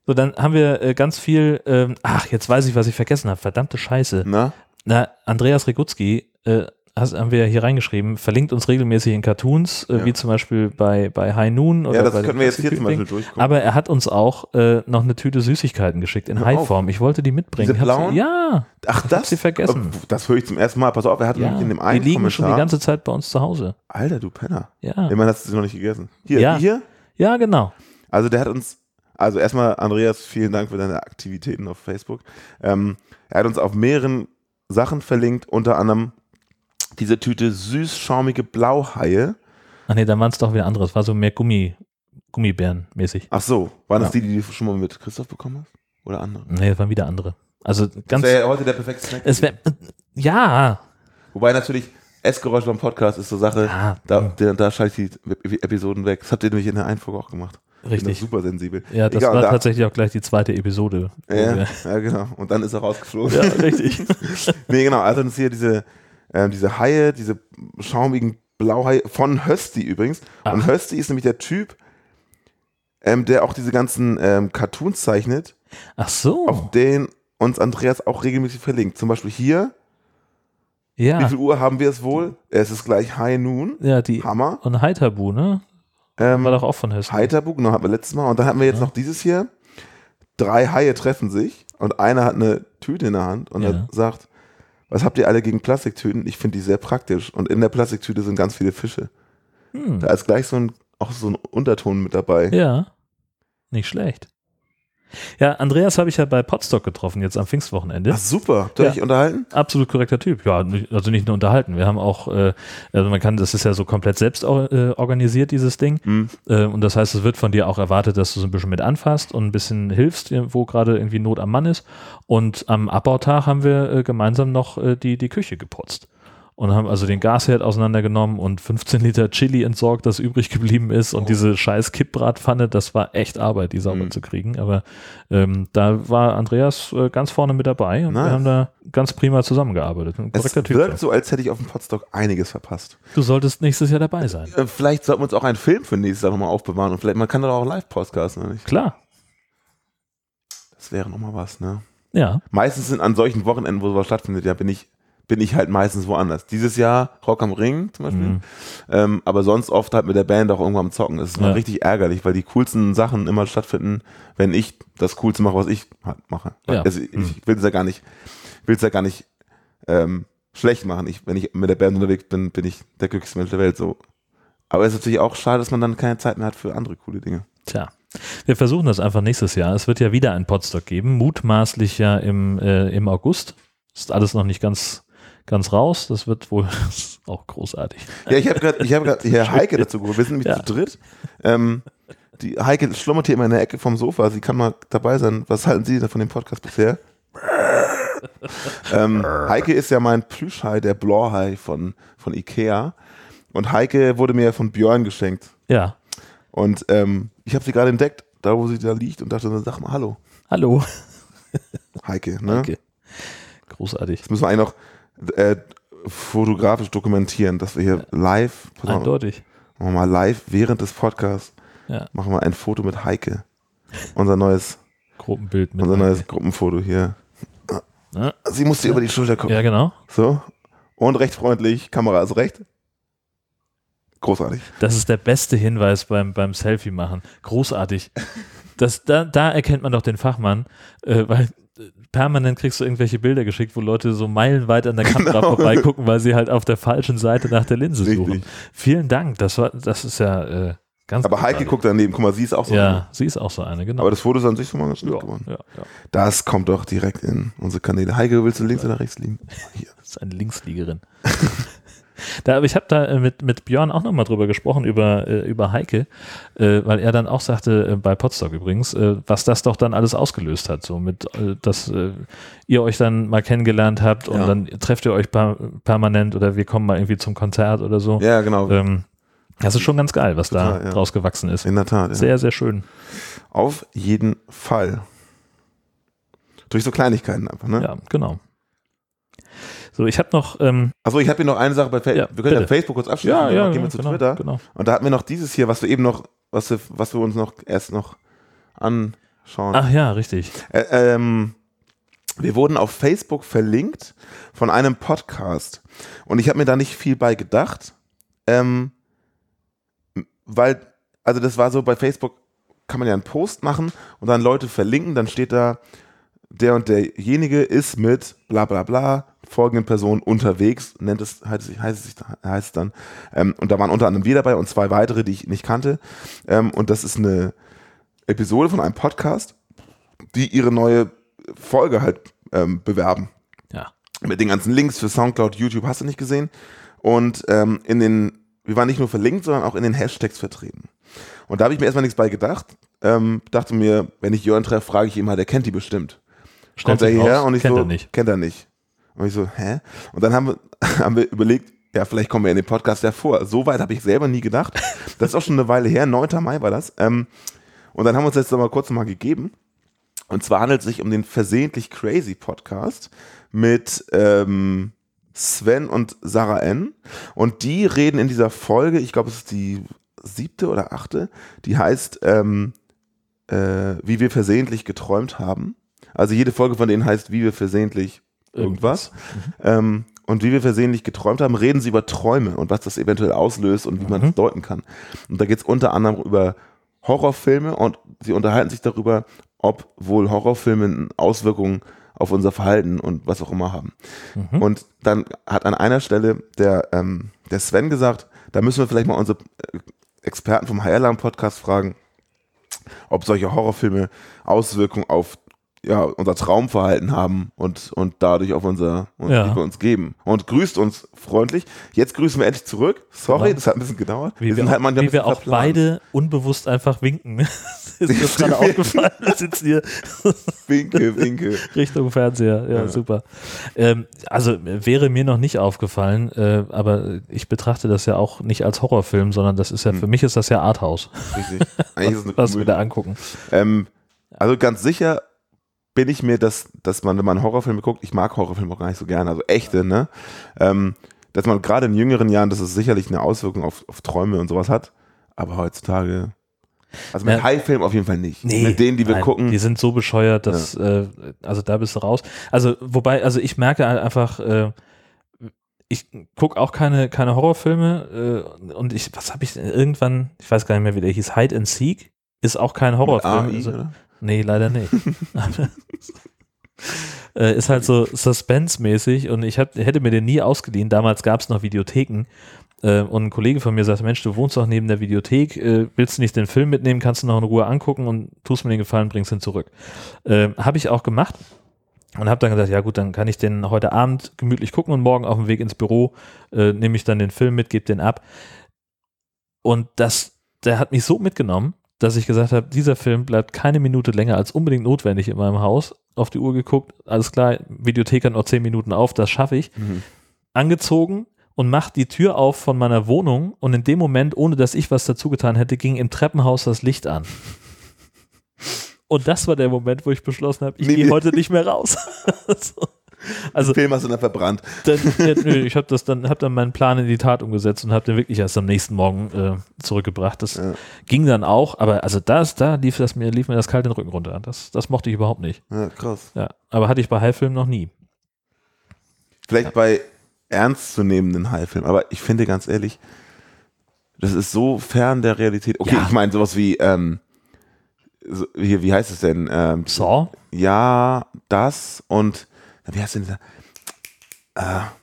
So, dann haben wir äh, ganz viel, ähm, ach, jetzt weiß ich, was ich vergessen habe. Verdammte Scheiße. Na? Na, Andreas Regutski äh, hast, haben wir hier reingeschrieben, verlinkt uns regelmäßig in Cartoons, äh, Ja. wie zum Beispiel bei, bei High Noon. Oder Ja, das bei können wir jetzt hier zum. Beispiel durchgucken. Aber er hat uns auch äh, noch eine Tüte Süßigkeiten geschickt in. High-Form. Ich wollte die mitbringen. Diese Ich blauen? Sie, ja, Ach, hab sie vergessen. Oh, Das höre ich zum ersten Mal. Pass auf, er hat ja. nämlich in dem Die einen liegen schon die Kommentar. ganze Zeit bei uns zu Hause. Alter, du Penner. Ja, Immerhin hast du sie noch nicht gegessen. Hier, Ja. die hier. ja genau. Also der hat uns, also erstmal Andreas, vielen Dank für deine Aktivitäten auf Facebook. Ähm, er hat uns auf mehreren Sachen verlinkt, unter anderem diese Tüte süß-schaumige Blauhaie. Ach nee, dann waren es doch wieder andere. Es war so mehr Gummi, Gummibären-mäßig. Ach so, waren das Ja. die, die du schon mal mit Christoph bekommen hast? Oder andere? Nee, es waren wieder andere. Also ganz. das wäre ja heute der perfekte Snack. Es wäre. Ja. Wobei natürlich Essgeräusch beim Podcast ist so Sache, Ja, da, da, da schalte ich die Ep- Episoden weg. Das habt ihr nämlich in der Einfolge auch gemacht. Richtig. super sensibel. Ja, das Egal, war da- tatsächlich auch gleich die zweite Episode. Ja, ja, genau. Und dann ist er rausgeflogen. ja richtig. Nee, genau. Also das hier diese, ähm, diese Haie, diese schaumigen Blauhaie von Hösti übrigens. Und Ach. Hösti ist nämlich der Typ, ähm, der auch diese ganzen ähm, Cartoons zeichnet, Ach so. auf den uns Andreas auch regelmäßig verlinkt. Zum Beispiel hier. Wie ja. viel Uhr haben wir es wohl? Es ist gleich High Noon. Ja, die. Hammer. Und Heiterbu, ne? Ähm, War doch auch von Hösten. Heiterbuch, genau, hatten wir letztes Mal. Und dann hatten wir jetzt noch dieses hier. Drei Haie treffen sich und einer hat eine Tüte in der Hand und Ja. er sagt, was habt ihr alle gegen Plastiktüten? Ich finde die sehr praktisch. Und in der Plastiktüte sind ganz viele Fische. Hm. Da ist gleich so ein, auch so ein Unterton mit dabei. Ja. Nicht schlecht. Ja, Andreas habe ich ja bei Podstock getroffen, jetzt am Pfingstwochenende. Ach, super. Habt ihr Ja. euch unterhalten? Absolut korrekter Typ. Ja, also nicht nur unterhalten. Wir haben auch, äh, also man kann, das ist ja so komplett selbst äh, organisiert, dieses Ding. Hm. Äh, und das heißt, es wird von dir auch erwartet, dass du so ein bisschen mit anfasst und ein bisschen hilfst, wo gerade irgendwie Not am Mann ist. Und am Abbautag haben wir äh, gemeinsam noch äh, die, die Küche geputzt. Und haben also den Gasherd auseinandergenommen und 15 Liter Chili entsorgt, das übrig geblieben ist. Und Oh. diese scheiß Kippbratpfanne, das war echt Arbeit, die sauber Mhm. zu kriegen. Aber ähm, da war Andreas äh, ganz vorne mit dabei und Nice. wir haben da ganz prima zusammengearbeitet. Ein Es Typ. wirkt so, als hätte ich auf dem Podstock einiges verpasst. Du solltest nächstes Jahr dabei sein. Äh, vielleicht sollten wir uns auch einen Film für nächstes Jahr nochmal aufbewahren. Und vielleicht, man kann doch auch live-podcasten, oder nicht? Klar. Das wäre nochmal was, ne? Ja. Meistens sind an solchen Wochenenden, wo sowas stattfindet, ja, bin ich, bin ich halt meistens woanders. Dieses Jahr Rock am Ring zum Beispiel. Mhm. Ähm, aber sonst oft halt mit der Band auch irgendwo am Zocken. Das ist Ja. richtig ärgerlich, weil die coolsten Sachen immer stattfinden, wenn ich das Coolste mache, was ich halt mache. Ja. Also ich, Mhm. ich will es ja gar nicht, will es ja gar nicht ähm, schlecht machen. Ich, wenn ich mit der Band unterwegs bin, bin ich der glücklichste Mensch der Welt. So. Aber es ist natürlich auch schade, dass man dann keine Zeit mehr hat für andere coole Dinge. Tja. Wir versuchen das einfach nächstes Jahr. Es wird ja wieder ein Podstock geben, mutmaßlich ja im, äh, im August. Ist alles noch nicht ganz, ganz raus. Das wird wohl auch großartig. Ja, ich habe gerade, ich habe gerade hier Heike dazu geholt. Wir sind nämlich Ja. zu dritt. Ähm, die Heike schlummert hier immer in der Ecke vom Sofa. Sie kann mal dabei sein. Was halten Sie von dem Podcast bisher? ähm, Heike ist ja mein Plüschhai, der Blorhai von, von Ikea. Und Heike wurde mir von Björn geschenkt. Ja. Und ähm, ich habe sie gerade entdeckt, da wo sie da liegt und dachte, sag mal Hallo, Hallo. Heike. Ne? Danke. Großartig. Das müssen wir eigentlich noch äh, fotografisch dokumentieren, dass wir hier live, pass mal, Eindeutig. machen wir mal live während des Podcasts Ja. machen wir ein Foto mit Heike. Unser neues, Gruppenbild mit. unser neues Gruppenfoto hier. Ja. Sie musste über die Schulter gucken. ja, genau. So. Und recht freundlich. Kamera ist recht. Großartig. Das ist der beste Hinweis beim, beim Selfie machen. Großartig. Das, da, da erkennt man doch den Fachmann, äh, weil permanent kriegst du irgendwelche Bilder geschickt, wo Leute so meilenweit an der Kamera Genau. vorbeigucken, weil sie halt auf der falschen Seite nach der Linse suchen. Richtig. Vielen Dank. Das war, das ist ja äh, ganz Aber Heike guckt daneben. Guck mal, sie ist auch so. Ja, sie ist auch so eine, genau. Aber das Foto ist an sich schon mal ganz ja, gut geworden. ja, ja. Das kommt doch direkt in unsere Kanäle. Heike, willst du links oder rechts liegen? Hier. Das ist eine Linksliegerin. da, aber ich habe da äh, mit, mit Björn auch nochmal drüber gesprochen, über, äh, über Heike, äh, weil er dann auch sagte, bei Potsdok übrigens, was das doch dann alles ausgelöst hat, so mit, dass ihr euch dann mal kennengelernt habt und Ja. dann trefft ihr euch per permanent oder wir kommen mal irgendwie zum Konzert oder so. Ja, genau. Ähm, das ist schon ganz geil, was Total, da ja. draus gewachsen ist. In der Tat. Ja. Sehr, sehr schön. Auf jeden Fall. Durch so Kleinigkeiten einfach, ne? Ja, genau. So, ich habe noch, ähm, Achso, ich habe hier noch eine Sache bei Facebook. Ja, wir können ja bitte. Facebook kurz abschließen. ja, ja, gehen wir zu genau, Twitter. genau. Und da hatten wir noch dieses hier, was wir eben noch, was wir, was wir uns noch erst noch anschauen. Ach ja, richtig. Äh, ähm, wir wurden auf Facebook verlinkt von einem Podcast. Und ich habe mir da nicht viel bei gedacht, ähm, weil, also das war so, bei Facebook kann man ja einen Post machen und dann Leute verlinken, dann steht da, der und derjenige ist mit bla bla bla folgenden Person unterwegs, nennt es, heißt es, heißt es, heißt es dann. Ähm, und da waren unter anderem wir dabei und zwei weitere, die ich nicht kannte. Ähm, und das ist eine Episode von einem Podcast, die ihre neue Folge halt ähm, bewerben. Ja. Mit den ganzen Links für Soundcloud, YouTube, hast du nicht gesehen? Und ähm, in den, wir waren nicht nur verlinkt, sondern auch in den Hashtags vertreten. Und da habe ich mir erstmal nichts bei gedacht. Ähm, dachte mir, wenn ich Jörn treffe, frage ich ihn mal, der kennt die bestimmt. Kommt er hierher und ich kennt so, er nicht. kennt er nicht. Und ich so, hä? Und dann haben wir, haben wir überlegt, ja, vielleicht kommen wir in den Podcast ja vor. So weit habe ich selber nie gedacht. Das ist auch schon eine Weile her, 9. Mai war das. Ähm, und dann haben wir uns jetzt mal kurz mal gegeben. Und zwar handelt es sich um den Versehentlich Crazy Podcast mit ähm, Sven und Sarah N. Und die reden in dieser Folge, ich glaube, es ist die siebte oder achte, die heißt, ähm, äh, wie wir versehentlich geträumt haben. Also jede Folge von denen heißt, wie wir versehentlich irgendwas. Ähm, und wie wir versehentlich geträumt haben, reden sie über Träume und was das eventuell auslöst und wie man das deuten kann. Und da geht es unter anderem über Horrorfilme und sie unterhalten sich darüber, ob wohl Horrorfilme Auswirkungen auf unser Verhalten und was auch immer haben. Und dann hat an einer Stelle der, ähm, der Sven gesagt, da müssen wir vielleicht mal unsere äh, Experten vom High Alarm Podcast fragen, ob solche Horrorfilme Auswirkungen auf ja, unser Traumverhalten haben und, und dadurch auf unser, und Ja. wir uns geben. Und grüßt uns freundlich. Jetzt grüßen wir endlich zurück. Sorry, das hat ein bisschen gedauert. Wie wir, halt auch, manchmal ein wie wir auch beide unbewusst einfach winken. ist mir gerade aufgefallen. Wir sitzen hier Winke, winke. Richtung Fernseher. Ja, Ja. super. Ähm, also wäre mir noch nicht aufgefallen, äh, aber ich betrachte das ja auch nicht als Horrorfilm, sondern das ist ja, Hm. für mich ist das ja Arthouse, Richtig. Eigentlich ist es eine was wir da angucken. Ähm, also ganz sicher bin ich mir, dass, dass man, wenn man Horrorfilme guckt, ich mag Horrorfilme auch gar nicht so gerne, also echte, ne? Ähm, dass man gerade in jüngeren Jahren, dass es sicherlich eine Auswirkung auf, auf Träume und sowas hat, aber heutzutage, also mit Ja. High-Film auf jeden Fall nicht. mit denen, die wir nein, gucken, Die sind so bescheuert, dass, äh, also da bist du raus. Also, wobei, also ich merke halt einfach, äh, ich gucke auch keine, keine Horrorfilme äh, und ich, was habe ich denn irgendwann, ich weiß gar nicht mehr, wie der hieß, Hide and Seek ist auch kein mit Horrorfilm. AI, Also, oder? Nee, leider nicht. äh, ist halt so Suspense-mäßig und ich hab, hätte mir den nie ausgeliehen. Damals gab es noch Videotheken. Äh, und ein Kollege von mir sagte, Mensch, du wohnst doch neben der Videothek, äh, willst du nicht den Film mitnehmen, kannst du noch in Ruhe angucken und tust mir den Gefallen, bringst ihn zurück. Äh, habe ich auch gemacht und habe dann gesagt, ja gut, dann kann ich den heute Abend gemütlich gucken und morgen auf dem Weg ins Büro äh, nehme ich dann den Film mit, gebe den ab. Und das, der hat mich so mitgenommen, dass ich gesagt habe, dieser Film bleibt keine Minute länger als unbedingt notwendig in meinem Haus. Auf die Uhr geguckt, alles klar, Videothek hat noch zehn Minuten auf, das schaffe ich. Mhm. Angezogen und macht die Tür auf von meiner Wohnung und in dem Moment, ohne dass ich was dazu getan hätte, ging im Treppenhaus das Licht an. Und das war der Moment, wo ich beschlossen habe, ich Nee, gehe nee. heute nicht mehr raus. so. Also Den Film hast du dann verbrannt. dann, ja, nö, ich habe das dann, habe dann meinen Plan in die Tat umgesetzt und habe den wirklich erst am nächsten Morgen äh, zurückgebracht. Das Ja. ging dann auch, aber also das, da lief das mir, lief mir das kalt den Rücken runter. Das, das mochte ich überhaupt nicht. Ja, krass. Ja, aber hatte ich bei High-Filmen noch nie. Vielleicht bei ernstzunehmenden High-Filmen, aber ich finde ganz ehrlich, das ist so fern der Realität. Okay, ich meine sowas wie, ähm, so, hier, wie heißt es denn? Ähm, Saw? Ja, das und wie heißt denn dieser?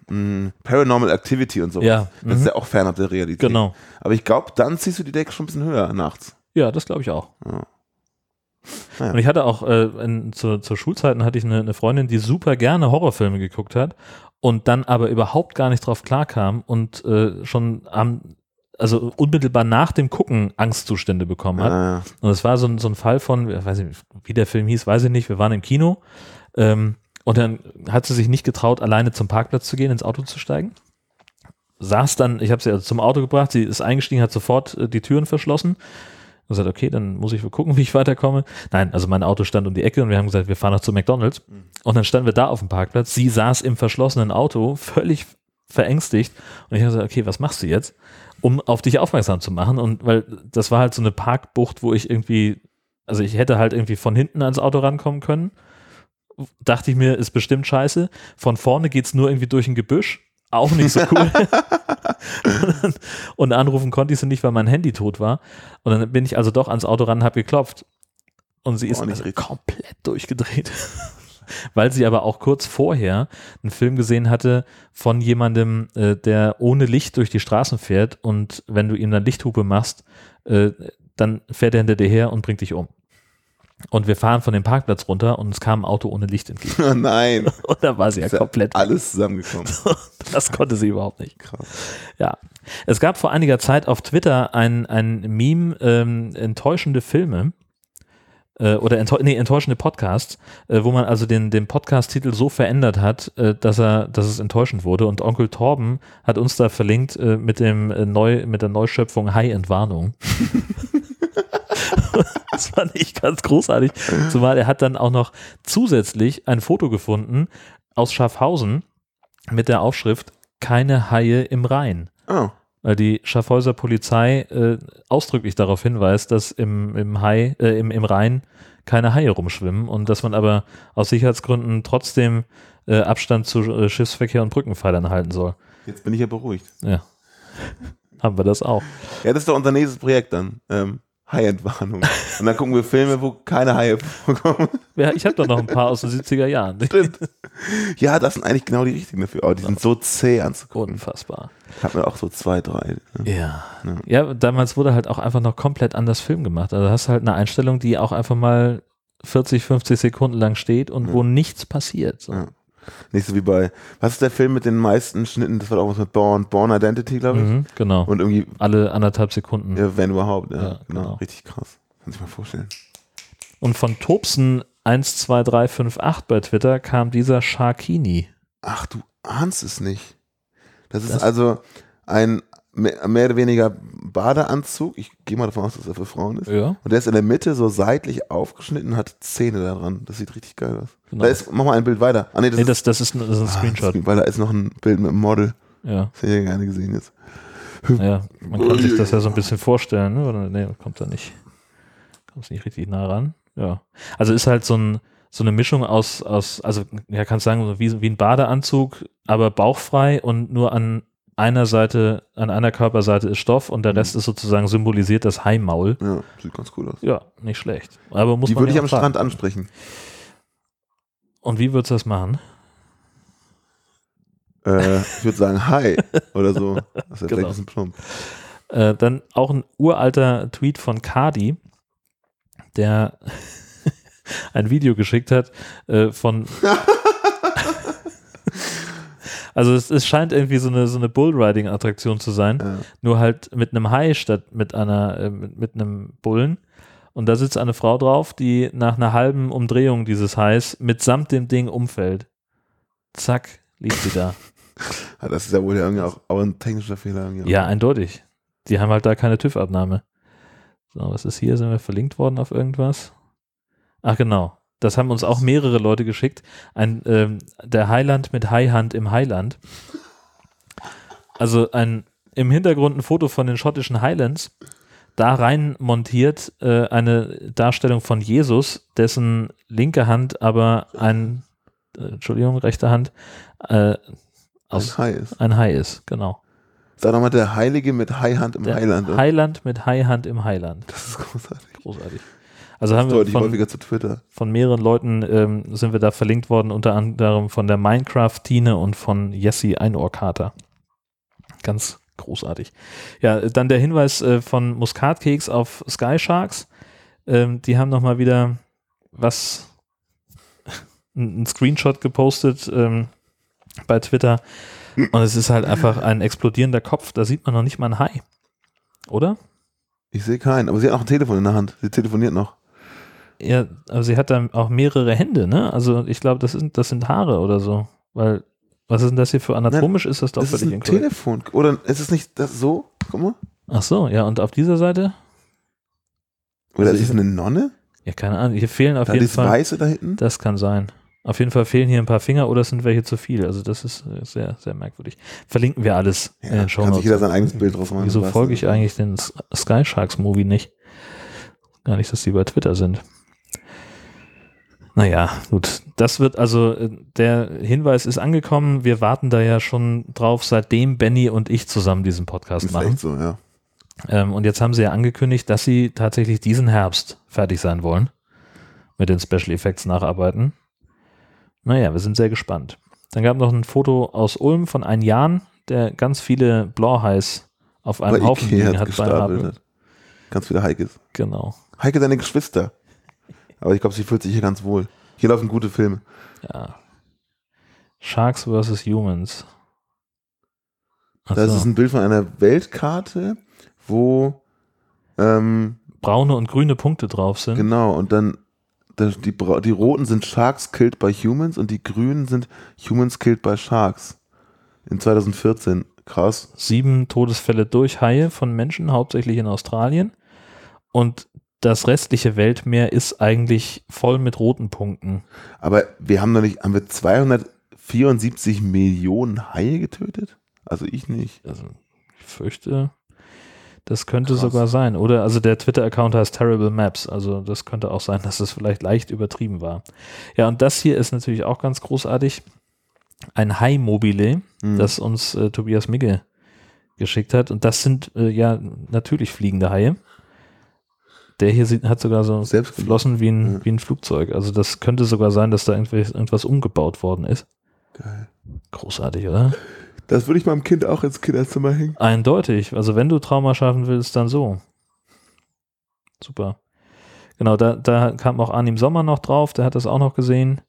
Mh, Paranormal Activity und so. Ja, Das mhm. ist ja auch fernab der Realität. Genau. Aber ich glaube, dann ziehst du die Decke schon ein bisschen höher nachts. Ja, das glaube ich auch. Ja. Naja. Und ich hatte auch, äh, in, zu, zur Schulzeiten hatte ich eine, eine Freundin, die super gerne Horrorfilme geguckt hat und dann aber überhaupt gar nicht drauf klarkam und äh, schon am, also unmittelbar nach dem Gucken Angstzustände bekommen hat. Ah, Und es war so, ein- so ein Fall von, ich weiß nicht, wie der Film hieß, weiß ich nicht, wir waren im Kino ähm, und dann hat sie sich nicht getraut, alleine zum Parkplatz zu gehen, ins Auto zu steigen. Saß dann, ich habe sie also zum Auto gebracht, sie ist eingestiegen, hat sofort äh, die Türen verschlossen und gesagt, okay, dann muss ich wohl gucken, wie ich weiterkomme. Nein, also mein Auto stand um die Ecke und wir haben gesagt, wir fahren noch zu McDonalds. Und dann standen wir da auf dem Parkplatz. Sie saß im verschlossenen Auto, völlig verängstigt. Und ich habe gesagt, okay, was machst du jetzt? Um auf dich aufmerksam zu machen. Und weil das war halt so eine Parkbucht, wo ich irgendwie, also ich hätte halt irgendwie von hinten ans Auto rankommen können. Dachte ich mir, ist bestimmt scheiße. Von vorne geht's nur irgendwie durch ein Gebüsch. Auch nicht so cool. und anrufen konnte ich sie nicht, weil mein Handy tot war. Und dann bin ich also doch ans Auto ran und habe geklopft. Und sie ist also komplett durchgedreht. weil sie aber auch kurz vorher einen Film gesehen hatte von jemandem, äh, der ohne Licht durch die Straßen fährt und wenn du ihm dann Lichthupe machst, äh, dann fährt er hinter dir her und bringt dich um. Und wir fahren von dem Parkplatz runter und es kam ein Auto ohne Licht entgegen. Oh nein. Und da war sie ja komplett. Alles zusammengekommen. Das konnte sie überhaupt nicht. Krass. Ja. Es gab vor einiger Zeit auf Twitter ein, ein Meme, ähm, enttäuschende Filme äh, oder enttäu nee, enttäuschende Podcasts, äh, wo man also den, den Podcast-Titel so verändert hat, äh, dass er, dass es enttäuschend wurde. Und Onkel Torben hat uns da verlinkt äh, mit dem äh, neu, mit der Neuschöpfung High Entwarnung. Das fand ich ganz großartig. Zumal er hat dann auch noch zusätzlich ein Foto gefunden aus Schaffhausen mit der Aufschrift Keine Haie im Rhein Oh. weil die Schaffhäuser Polizei äh, ausdrücklich darauf hinweist, dass im, im, Hai, äh, im, im Rhein keine Haie rumschwimmen und dass man aber aus Sicherheitsgründen trotzdem äh, Abstand zu äh, Schiffsverkehr und Brückenpfeilern halten soll. Jetzt bin ich ja beruhigt. Ja. Haben wir das auch. Ja, das ist doch unser nächstes Projekt dann. Ähm, Hai-Entwarnung. Und dann gucken wir Filme, wo keine Haie vorkommen. Ja, ich habe da noch ein paar aus den 70er Jahren. Stimmt. Ja, das sind eigentlich genau die richtigen dafür. Oh, die sind so zäh anzugucken. Unfassbar. Hatten wir auch so zwei, drei. ne? Ja. Ja, damals wurde halt auch einfach noch komplett anders Film gemacht. Also hast halt eine Einstellung, die auch einfach mal 40, 50 Sekunden lang steht und wo nichts passiert. So. Ja. Nicht so wie bei, was ist der Film mit den meisten Schnitten? Das war auch was mit Born, Born Identity, glaube ich. Mhm, genau. Und irgendwie, Alle anderthalb Sekunden. ja, wenn überhaupt. Ja, Ja, genau. genau. Richtig krass. Kann sich mal vorstellen. Und von Tobsen 12358 bei Twitter kam dieser Sharkini. Ach, du ahnst es nicht. Das ist Das- also ein mehr, mehr oder weniger Badeanzug. Ich gehe mal davon aus, dass er für Frauen ist. Ja. Und der ist in der Mitte so seitlich aufgeschnitten und hat Zähne da dran. Das sieht richtig geil aus. Genau. Da ist, mach mal ein Bild weiter. Ah, nee, das Nee, ist das, das, ist ein, das ist ein ah, Screenshot. das- weil da ist noch ein Bild mit einem Model. Ja. Das hätte ich ja gerne gesehen jetzt. ja, man kann sich das ja so ein bisschen vorstellen. Ne? Oder, nee, kommt da nicht. Kommt nicht richtig nah ran. Ja. Also ist halt so, ein, so eine Mischung aus, aus also ja, kannst sagen, wie, wie ein Badeanzug, aber bauchfrei und nur an einer Seite, an einer Körperseite ist Stoff und der Mhm. Rest ist sozusagen symbolisiert das Haimaul. Ja, sieht ganz cool aus. Ja, nicht schlecht. Aber muss Die würde ich am auch tragen. Strand ansprechen. Und wie würdest du das machen? Äh, ich würde sagen, hi oder so. Das ist ja vielleicht Genau. ein bisschen plump. Äh, dann auch ein uralter Tweet von Cardi, der ein Video geschickt hat äh, von. also es, es scheint irgendwie so eine, so eine Bullriding-Attraktion zu sein, Ja. nur halt mit einem Hai statt mit einer äh, mit, mit einem Bullen. Und da sitzt eine Frau drauf, die nach einer halben Umdrehung dieses Hais mitsamt dem Ding umfällt. Zack, liegt sie da. Das ist ja wohl irgendwie auch, auch ein technischer Fehler. Ja, eindeutig. Die haben halt da keine TÜV-Abnahme. So, was ist hier? Sind wir verlinkt worden auf irgendwas? Ach genau. Das haben uns auch mehrere Leute geschickt. Ein, ähm, der Highland mit Highhand im Highland. Also ein im Hintergrund ein Foto von den schottischen Highlands. Da rein montiert äh, eine Darstellung von Jesus, dessen linke Hand aber ein, äh, Entschuldigung, rechte Hand äh, aus, Ein Hai ist. ein Hai ist, genau. Sag doch mal, der Heilige mit Haihand im Der Heiland. oder? Highland mit Highhand im Highland. Das ist großartig. Großartig. Also haben wir von, häufiger zu Twitter. von mehreren Leuten ähm, sind wir da verlinkt worden, unter anderem von der Minecraft-Tine und von Jessie Einohrkater. Ganz großartig. Ja, dann der Hinweis äh, von Muskatkeks auf Sky Sharks. Ähm, die haben nochmal wieder was, ein ein Screenshot gepostet ähm, bei Twitter. Und es ist halt einfach ein explodierender Kopf. Da sieht man noch nicht mal ein Hai. Oder? Ich sehe keinen, aber sie hat auch ein Telefon in der Hand. Sie telefoniert noch. Ja, aber sie hat dann auch mehrere Hände, ne? Also ich glaube, das sind, das sind Haare oder so. Weil, was ist denn das hier für anatomisch? ist das doch Das ist völlig ein inkorrekt. Telefon. Oder ist es nicht das so? Guck mal. Ach so, ja, und auf dieser Seite? Oder Also ist es eine Nonne? Ja, keine Ahnung. Hier fehlen auf Da jeden Fall. Weiße da hinten? Das kann sein. Auf jeden Fall fehlen hier ein paar Finger oder es sind welche zu viel. Also das ist äh, sehr, sehr merkwürdig. Verlinken wir alles den Show kann sich jeder sein eigenes Bild drauf machen. Wieso folge ich eigentlich den Sky Sharks Movie nicht? Gar nicht, dass die bei Twitter sind. Naja, gut. Das wird also, äh, der Hinweis ist angekommen. Wir warten da ja schon drauf, seitdem Benny und ich zusammen diesen Podcast Ist machen. echt so, ja. Ähm, und jetzt haben sie ja angekündigt, dass sie tatsächlich diesen Herbst fertig sein wollen. Mit den Special Effects nacharbeiten. Naja, wir sind sehr gespannt. Dann gab noch ein Foto aus Ulm von einem Jan, der ganz viele Blauhais auf einem Haufen liegen hat. Ganz viele Heikes. Genau. Heike seine Geschwister. Aber ich glaube, sie fühlt sich hier ganz wohl. Hier laufen gute Filme. Ja. Sharks vs. Humans. Ach Das so. ist ein Bild von einer Weltkarte, wo ähm, braune und grüne Punkte drauf sind. genau und dann die, die roten sind Sharks killed by Humans und die grünen sind Humans killed by Sharks. In 2014. Krass. Sieben Todesfälle durch Haie von Menschen, hauptsächlich in Australien. Und das restliche Weltmeer ist eigentlich voll mit roten Punkten. Aber wir haben noch nicht, haben wir 274 Millionen Haie getötet? Also ich nicht. Also ich fürchte, das könnte Krass. sogar sein. Oder also der Twitter-Account heißt Terrible Maps. Also das könnte auch sein, dass es vielleicht leicht übertrieben war. Ja, und das hier ist natürlich auch ganz großartig. Ein Hai-Mobile, Hm. das uns äh, Tobias Migge geschickt hat. Und das sind äh, ja natürlich fliegende Haie. Der hier sieht, hat sogar so Selbst Flossen wie ein, Ja. wie ein Flugzeug. Also das könnte sogar sein, dass da irgendwas, irgendwas umgebaut worden ist. Geil. Großartig, oder? Das würde ich meinem Kind auch ins Kinderzimmer hängen. Eindeutig. Also wenn du Trauma schaffen willst, dann so. Super. Genau, da, da kam auch Arnim Sommer noch drauf, der hat das auch noch gesehen.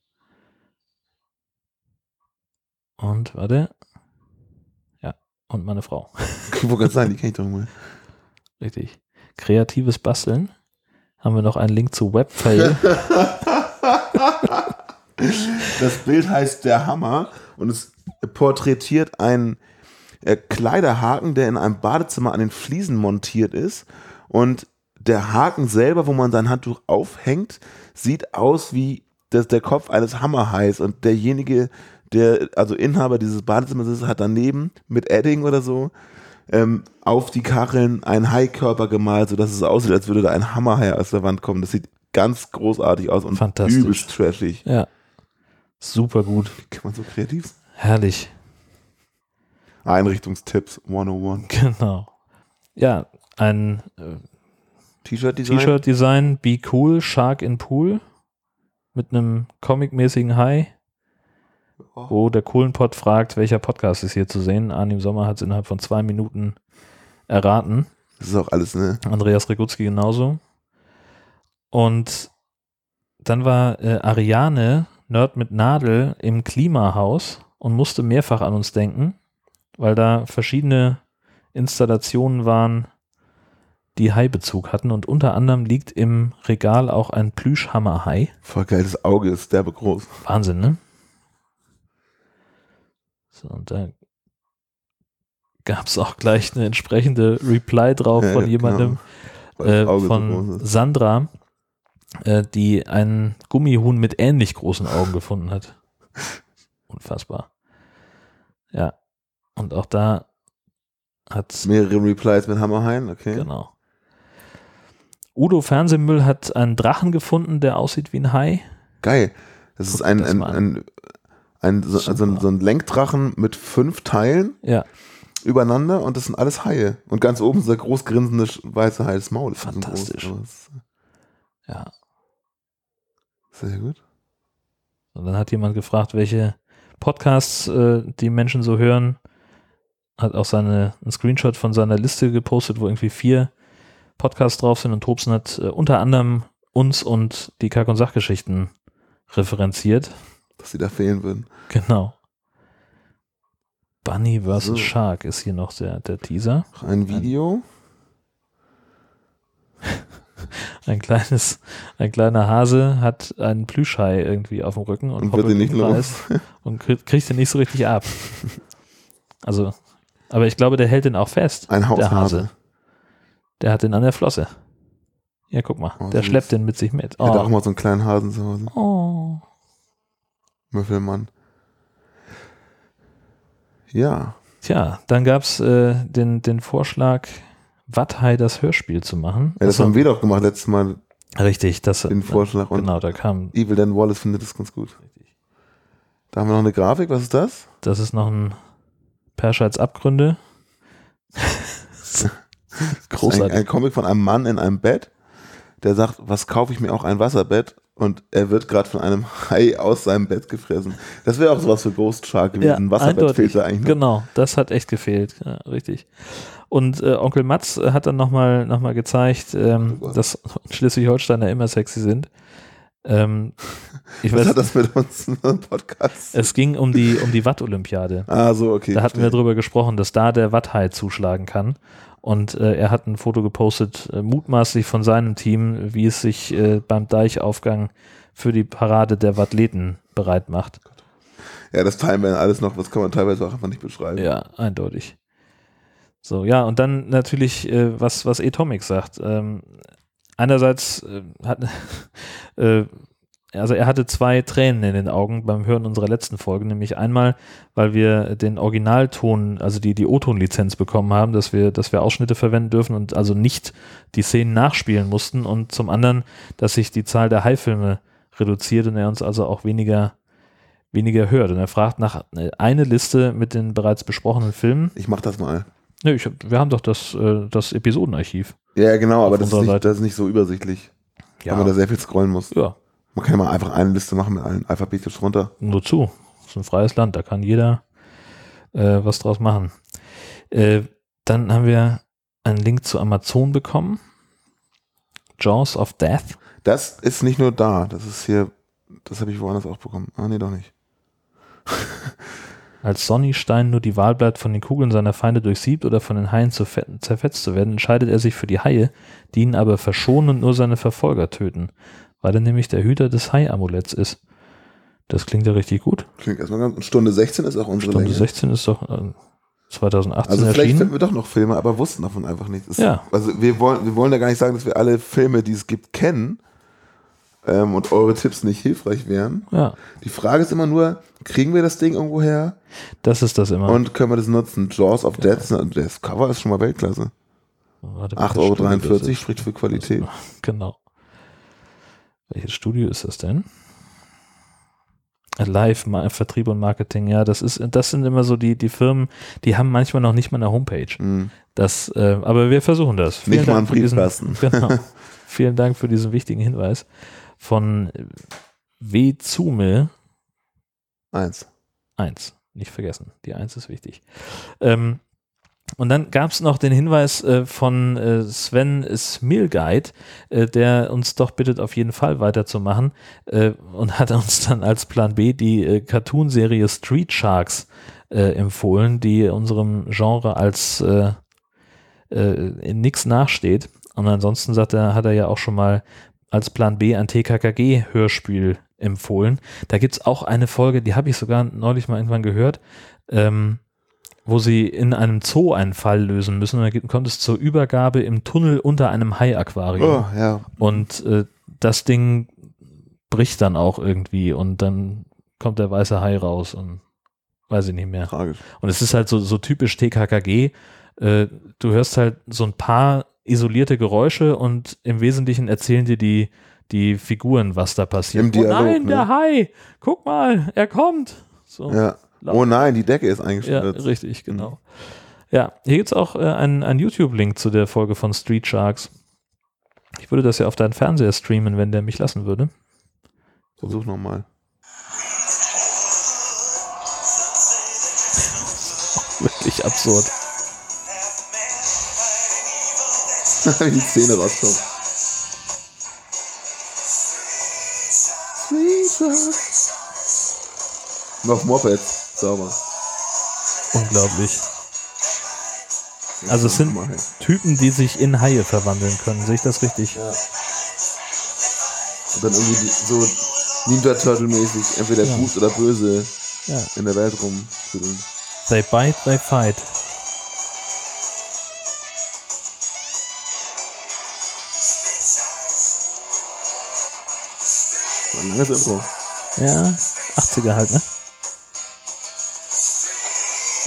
Und, warte. Ja, und meine Frau. Ich wollte gerade sagen, die kenne ich doch mal. Richtig. Kreatives Basteln. Haben wir noch einen Link zu Webfail. Das Bild heißt Der Hammer und es porträtiert einen äh, Kleiderhaken, der in einem Badezimmer an den Fliesen montiert ist. Und der Haken selber, wo man sein Handtuch aufhängt, sieht aus wie das, der Kopf eines Hammerhais. Und derjenige, der, also Inhaber dieses Badezimmers ist, hat daneben mit Edding oder so ähm, auf die Kacheln einen Haikörper gemalt, sodass es aussieht, als würde da ein Hammerhai aus der Wand kommen. Das sieht ganz großartig aus und Fantastisch. übelst trashig. ja. Super gut. Kann man so kreativ sein? Herrlich. Einrichtungstipps 101. Genau. Ja, ein äh, T-Shirt-Design. T-Shirt-Design, Be Cool, Shark in Pool mit einem comic-mäßigen Hai, Oh. wo der Kohlenpott fragt, welcher Podcast ist hier zu sehen. Arnim Sommer hat es innerhalb von zwei Minuten erraten. Das ist auch alles, ne? Andreas Regutski genauso. Und dann war äh, Ariane, Nerd mit Nadel, im Klimahaus und musste mehrfach an uns denken, weil da verschiedene Installationen waren, die Hai-Bezug hatten. Und unter anderem liegt im Regal auch ein Plüschhammerhai. Voll geil, das Auge ist derbe groß. Wahnsinn, ne? So, und da gab es auch gleich eine entsprechende Reply drauf Ja, von ja, jemandem, genau. Äh, so von ist. Sandra, äh, die einen Gummihuhn mit ähnlich großen Augen gefunden hat. Unfassbar. Ja. Und auch da hat Mehrere Replies mit Hammerhain, okay. genau. Udo Fernsehmüll hat einen Drachen gefunden, der aussieht wie ein Hai. Geil. Das ist Guck ein, das ein, ein, ein, so, also ein, so ein Lenkdrachen mit fünf Teilen Ja, übereinander und das sind alles Haie. Und ganz oben ist der groß grinsende weiße Hai. Das Maul so Fantastisch. Groß, ja. sehr gut. Und dann hat jemand gefragt, welche Podcasts äh, die Menschen so hören. Hat auch seine, einen Screenshot von seiner Liste gepostet, wo irgendwie vier Podcasts drauf sind. Und Tobsen hat äh, unter anderem uns und die Kack- und Sachgeschichten referenziert. Dass sie da fehlen würden. Genau. Bunny vs. So. Shark ist hier noch der, der Teaser. Noch Ein Video. Ein kleines, ein kleiner Hase hat einen Plüschhai irgendwie auf dem Rücken und, Und wird ihn nicht Kreis und kriegt, kriegt ihn nicht so richtig ab. Also, aber ich glaube, der hält den auch fest. Ein Der Haushase. Hase. Der hat den an der Flosse. Ja, guck mal, Oh, der schleppt den mit sich mit. Ich hatte auch Oh. mal so einen kleinen Hasen zu Hause. oh. Müffelmann. Ja. Tja, dann gab es äh, den, den Vorschlag, Watthai das Hörspiel zu machen. ja das Achso, haben wir doch gemacht letztes Mal. Richtig, das den Vorschlag. Und genau, da kam. Evil Dan Wallace findet das ganz gut. Da haben wir noch eine Grafik, was ist das? Das ist noch ein Perscheits Abgründe. Großartig. Ein, ein Comic von einem Mann in einem Bett, der sagt, was kaufe ich mir auch ein Wasserbett? Und er wird gerade von einem Hai aus seinem Bett gefressen. Das wäre auch sowas für Ghost Shark gewesen. Ja, Ein Wasserbett fehlt da eigentlich. noch. Genau, das hat echt gefehlt. Ja, richtig. Und äh, Onkel Matz äh, hat dann nochmal noch mal gezeigt, ähm, Oh dass Schleswig-Holsteiner immer sexy sind. Ähm, ich Was weiß, hat das mit uns im Podcast? es ging um die, um die Watt-Olympiade. ah, so, okay. Da hatten wir verstehe. drüber gesprochen, dass da der Watthai zuschlagen kann. Und äh, er hat ein Foto gepostet, äh, mutmaßlich von seinem Team, wie es sich äh, beim Deichaufgang für die Parade der Wattleten bereit macht. Ja, das wir alles noch, das kann man teilweise auch einfach nicht beschreiben. Ja, eindeutig. So, ja, und dann natürlich, äh, was, was Atomic sagt. Ähm, einerseits äh, hat, äh, also er hatte zwei Tränen in den Augen beim Hören unserer letzten Folge, nämlich einmal, weil wir den Originalton, also die, die O-Ton-Lizenz bekommen haben, dass wir, dass wir Ausschnitte verwenden dürfen und also nicht die Szenen nachspielen mussten und zum anderen, dass sich die Zahl der High-Filme reduziert und er uns also auch weniger weniger hört. Und er fragt nach äh, eine Liste mit den bereits besprochenen Filmen. Ich mach das mal. Nö, ich wir haben doch das, äh, das Episodenarchiv. Ja, genau, aber das ist, nicht, das ist nicht so übersichtlich, weil man da sehr viel scrollen muss. ja, Man kann ja mal einfach eine Liste machen mit allen alphabetisch runter. nur zu. Das ist ein freies Land, da kann jeder äh, was draus machen. Äh, dann haben wir einen Link zu Amazon bekommen. Jaws of Death. Das ist nicht nur da, das ist hier, das habe ich woanders auch bekommen. Ah, nee, doch nicht. Als Sonny Stein nur die Wahl bleibt, von den Kugeln seiner Feinde durchsiebt oder von den Haien zerfe- zerfetzt zu werden, entscheidet er sich für die Haie, die ihn aber verschonen und nur seine Verfolger töten, weil er nämlich der Hüter des Hai-Amuletts ist. Das klingt ja richtig gut. Klingt erstmal ganz. und Stunde 16 ist auch unsere Stunde Länge. 16 ist doch äh, 2018 Also vielleicht erschienen. finden wir doch noch Filme, aber wussten davon einfach nicht. Es- Ja. Also wir wollen, wir wollen ja gar nicht sagen, dass wir alle Filme, die es gibt, kennen ähm, und eure Tipps nicht hilfreich wären. Ja, Die Frage ist immer nur, kriegen wir das Ding irgendwo her das ist das immer. und können wir das nutzen? Jaws of Death, das Cover ist schon mal Weltklasse. Warte, 8,43 welches Studio Euro spricht für Qualität. Genau. Welches Studio ist das denn? Live, Vertrieb und Marketing, ja, das ist, das sind immer so die, die Firmen, die haben manchmal noch nicht mal eine Homepage. Hm. Das, äh, aber wir versuchen das. Nicht mal einen für diesen, Briefkasten. genau. Vielen Dank für diesen wichtigen Hinweis von W. Zume Eins. 1. Nicht vergessen. Die 1 ist wichtig. Ähm, und dann gab es noch den Hinweis äh, von äh, Sven Smilguide, äh, der uns doch bittet, auf jeden Fall weiterzumachen äh, und hat uns dann als Plan B die äh, Cartoonserie Street Sharks äh, empfohlen, die unserem Genre als nichts nachsteht. Und ansonsten sagt er, hat er ja auch schon mal als Plan B ein TKKG-Hörspiel empfohlen. Da gibt es auch eine Folge, die habe ich sogar neulich mal irgendwann gehört, ähm, wo sie in einem Zoo einen Fall lösen müssen. Und dann kommt es zur Übergabe im Tunnel unter einem Hai-Aquarium. Oh, ja. Und äh, das Ding bricht dann auch irgendwie und dann kommt der weiße Hai raus und weiß ich nicht mehr. Tragisch. Und es ist halt so, so typisch TKKG. Äh, du hörst halt so ein paar isolierte Geräusche und im Wesentlichen erzählen dir die, die Figuren, was da passiert. Im Dialog, oh nein, ne? der Hai! Guck mal, er kommt! So. Ja. Oh nein, die Decke ist Ja, eingestürzt. richtig, genau. Ja, hier gibt es auch äh, einen, einen YouTube-Link zu der Folge von Street Sharks. Ich würde das ja auf deinen Fernseher streamen, wenn der mich lassen würde. Versuch nochmal. Wirklich absurd. Wie die Szene rauskommt. Und auf Mopeds. Sauber. Unglaublich. Also es sind. Typen, die sich in Haie verwandeln können. Sehe ich das richtig? Ja. Und dann irgendwie die, so Ninja Turtle-mäßig entweder Ja. gut oder böse Ja. in der Welt rumschütteln. They bite, they fight. Ein langes Intro. Ja, 80er halt, ne?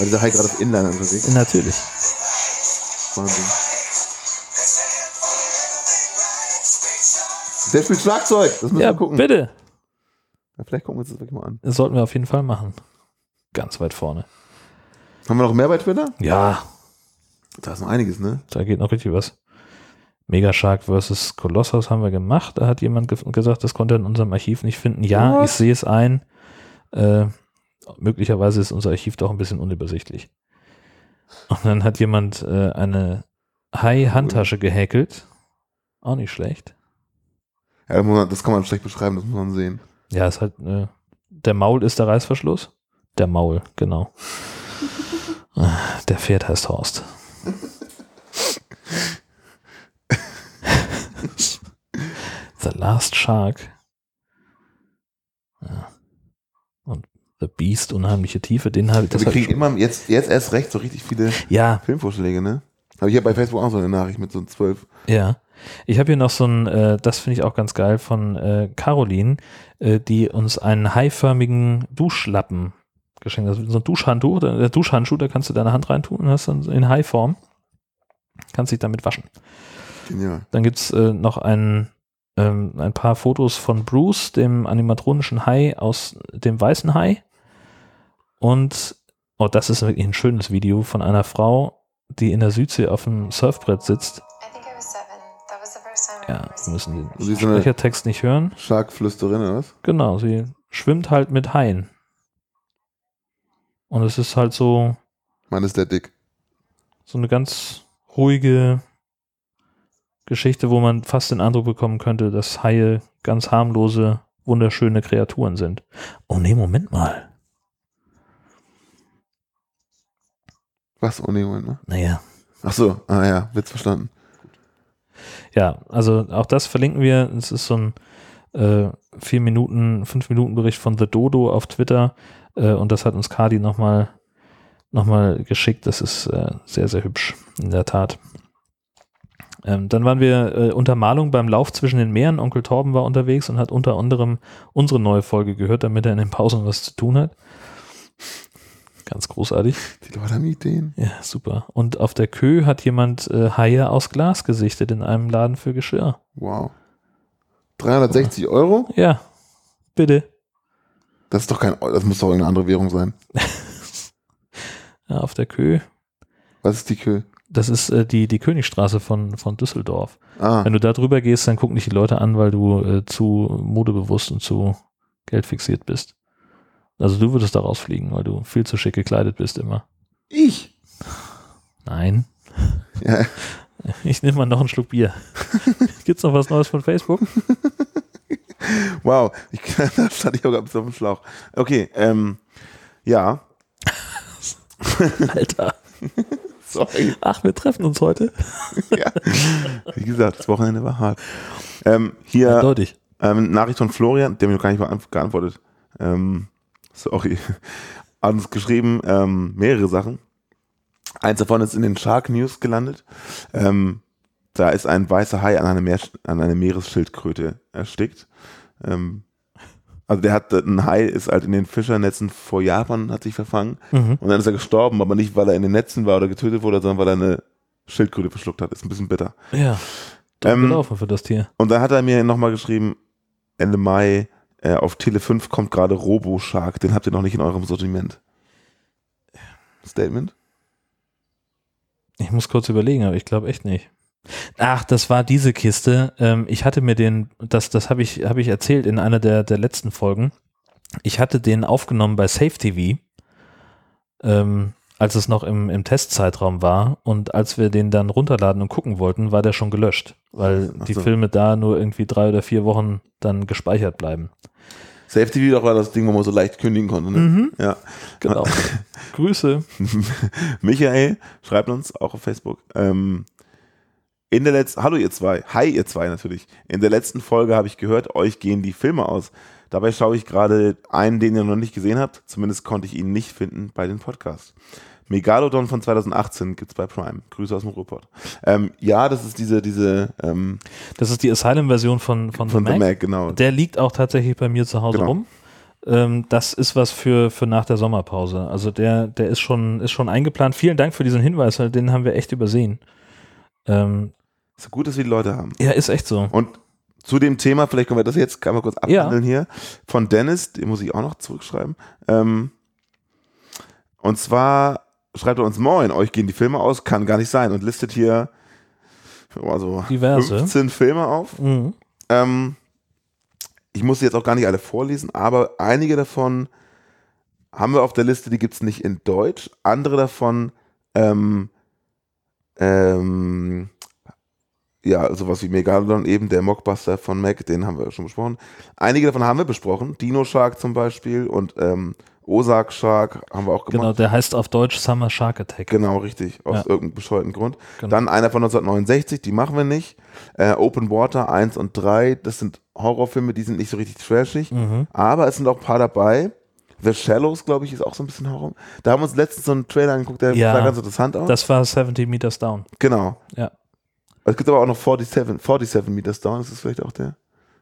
War dieser Hai gerade auf Inline unterwegs? Natürlich. Wahnsinn. Der spielt Schlagzeug. Das müssen Ja, wir gucken. bitte. Ja, vielleicht gucken wir uns das wirklich mal an. Das sollten wir auf jeden Fall machen. Ganz weit vorne. Haben wir noch mehr bei Twitter? Ja, Da ist noch einiges, ne? da geht noch richtig was. Megashark vs. Colossus haben wir gemacht. Da hat jemand ge gesagt, das konnte er in unserem Archiv nicht finden. Ja, What? ich sehe es ein. Äh, möglicherweise ist unser Archiv doch ein bisschen unübersichtlich. Und dann hat jemand äh, eine Hai-Handtasche gehäkelt. Auch nicht schlecht. Ja, das, kann man schlecht beschreiben, das muss man sehen. Ja, ist halt, äh, der Maul ist der Reißverschluss. Der Maul, genau. Der Pferd heißt Horst. The Last Shark. Ja. Und The Beast, unheimliche Tiefe, den habe ich, das wir kriegen immer jetzt, jetzt erst recht so richtig viele Ja, Filmvorschläge, ne? Habe ich ja bei Facebook auch so eine Nachricht mit so zwölf. Ja. Ich habe hier noch so ein, äh, das finde ich auch ganz geil, von äh, Caroline, äh, die uns einen haiförmigen Duschlappen geschenkt hat. So ein Duschhandtuch, der Duschhandschuh, da kannst du deine Hand reintun und hast dann in Haiform. Kannst dich damit waschen. Genial. Dann gibt's äh, noch ein, ähm, ein paar Fotos von Bruce, dem animatronischen Hai aus dem weißen Hai. Und, oh, das ist wirklich ein schönes Video von einer Frau, die in der Südsee auf dem Surfbrett sitzt. Ja, wir müssen den Sie ist so eine Sprechertext nicht hören. Shark-Flüsterin, oder was? Genau, sie schwimmt halt mit Haien. Und es ist halt so, Mann, ist der dick. so eine ganz ruhige Geschichte, wo man fast den Eindruck bekommen könnte, dass Haie ganz harmlose, wunderschöne Kreaturen sind. Oh nee, Moment mal. Was? Oh nee, Moment mal. Naja. Ach so, ah ja, Witz verstanden. Ja, also auch das verlinken wir. Es ist so ein äh, vier Minuten, fünf Minuten Bericht von The Dodo auf Twitter äh, und das hat uns Kadi nochmal noch mal geschickt. Das ist äh, sehr, sehr hübsch, in der Tat. Ähm, dann waren wir äh, unter Malung beim Lauf zwischen den Meeren. Onkel Torben war unterwegs und hat unter anderem unsere neue Folge gehört, damit er in den Pausen was zu tun hat. Ganz großartig. Die Leute haben Ideen. Ja, super. Und auf der Kö hat jemand äh, Haie aus Glas gesichtet in einem Laden für Geschirr. Wow. 360 Euro? Ja, bitte. Das ist doch kein, das muss doch irgendeine andere Währung sein. Ja, auf der Kö. Was ist die Kö? Das ist äh, die, die Königstraße von, von Düsseldorf. Ah, Wenn du da drüber gehst, dann gucken dich die Leute an, weil du äh, zu modebewusst und zu geldfixiert bist. Also du würdest da rausfliegen, weil du viel zu schick gekleidet bist immer. ich. Nein. Ja, Ich nehme mal noch einen Schluck Bier. Gibt's noch was Neues von Facebook? wow. Ich, da stand ich auch ganz auf dem Schlauch. Okay, ähm, ja, Alter. sorry. Ach, wir treffen uns heute. ja. Wie gesagt, das Wochenende war hart. Ähm, hier ähm, Nachricht von Florian, der mir noch gar nicht geantwortet. Ähm, sorry. Hat uns geschrieben, ähm, mehrere Sachen. Eins davon ist in den Shark News gelandet. Ähm, da ist ein weißer Hai an eine, Meer, an Meeresschildkröte erstickt. Ähm, also der hat, ein Hai ist halt in den Fischernetzen vor Japan, hat sich verfangen. Mhm. Und dann ist er gestorben, aber nicht, weil er in den Netzen war oder getötet wurde, sondern weil er eine Schildkröte verschluckt hat. Ist ein bisschen bitter. Ja. Ähm, gelaufen für das Tier. Und dann hat er mir nochmal geschrieben, Ende Mai, äh, auf Tele 5 kommt gerade Robo Shark, den habt ihr noch nicht in eurem Sortiment. Statement? Ich muss kurz überlegen, aber ich glaube echt nicht. Ach, das war diese Kiste. Ähm, ich hatte mir den, das, das habe ich, habe ich erzählt in einer der, der letzten Folgen. Ich hatte den aufgenommen bei Safe TV, ähm, als es noch im, im Testzeitraum war. Und als wir den dann runterladen und gucken wollten, war der schon gelöscht, weil Ach die so. Filme da nur irgendwie drei oder vier Wochen dann gespeichert bleiben. Safety Video war das Ding, wo man so leicht kündigen konnte. Ne? Mhm. Ja. Genau. Grüße. Michael schreibt uns auch auf Facebook. Ähm, in der letzten, hallo ihr zwei, hi ihr zwei natürlich. In der letzten Folge habe ich gehört, euch gehen die Filme aus. Dabei schaue ich gerade einen, den ihr noch nicht gesehen habt. Zumindest konnte ich ihn nicht finden bei den Podcasts. Megalodon von 2018 gibt's bei Prime. Grüße aus dem Ruhrpott. Ähm, ja, das ist diese, diese ähm, Das ist die Asylum-Version von, von, von The The Mac. Mac, genau. Der liegt auch tatsächlich bei mir zu Hause Genau. rum. Ähm, das ist was für, für nach der Sommerpause. Also der, der ist schon, ist schon eingeplant. Vielen Dank für diesen Hinweis, weil den haben wir echt übersehen. Ähm, So gut, dass wir die Leute haben. ja, ist echt so. Und zu dem Thema, vielleicht können wir das jetzt man kurz Ja. abhandeln hier, von Dennis, den muss ich auch noch zurückschreiben. Ähm, und zwar schreibt er uns, moin, euch gehen die Filme aus, kann gar nicht sein und listet hier also Diverse. 15 Filme auf. Mhm. Ähm, ich muss sie jetzt auch gar nicht alle vorlesen, aber einige davon haben wir auf der Liste, die gibt es nicht in Deutsch. Andere davon, ähm, ähm, ja, sowas wie Megalodon, eben der Mockbuster von Mac, den haben wir schon besprochen. Einige davon haben wir besprochen. Dino Shark zum Beispiel und ähm, Ozark Shark haben wir auch gemacht. Genau, der heißt auf Deutsch Summer Shark Attack. Genau, richtig. Aus Ja. irgendeinem bescheuerten Grund. Genau. Dann einer von 1969, die machen wir nicht. Äh, Open Water 1 und 3, das sind Horrorfilme, die sind nicht so richtig trashig. Mhm. Aber es sind auch ein paar dabei. The Shallows, glaube ich, ist auch so ein bisschen Horror. Da haben wir uns letztens so einen Trailer angeguckt, der Ja. sah ganz interessant aus. Das war 70 Meters Down. genau. Ja. Es gibt aber auch noch 47, 47 Meters Down, ist das vielleicht auch der?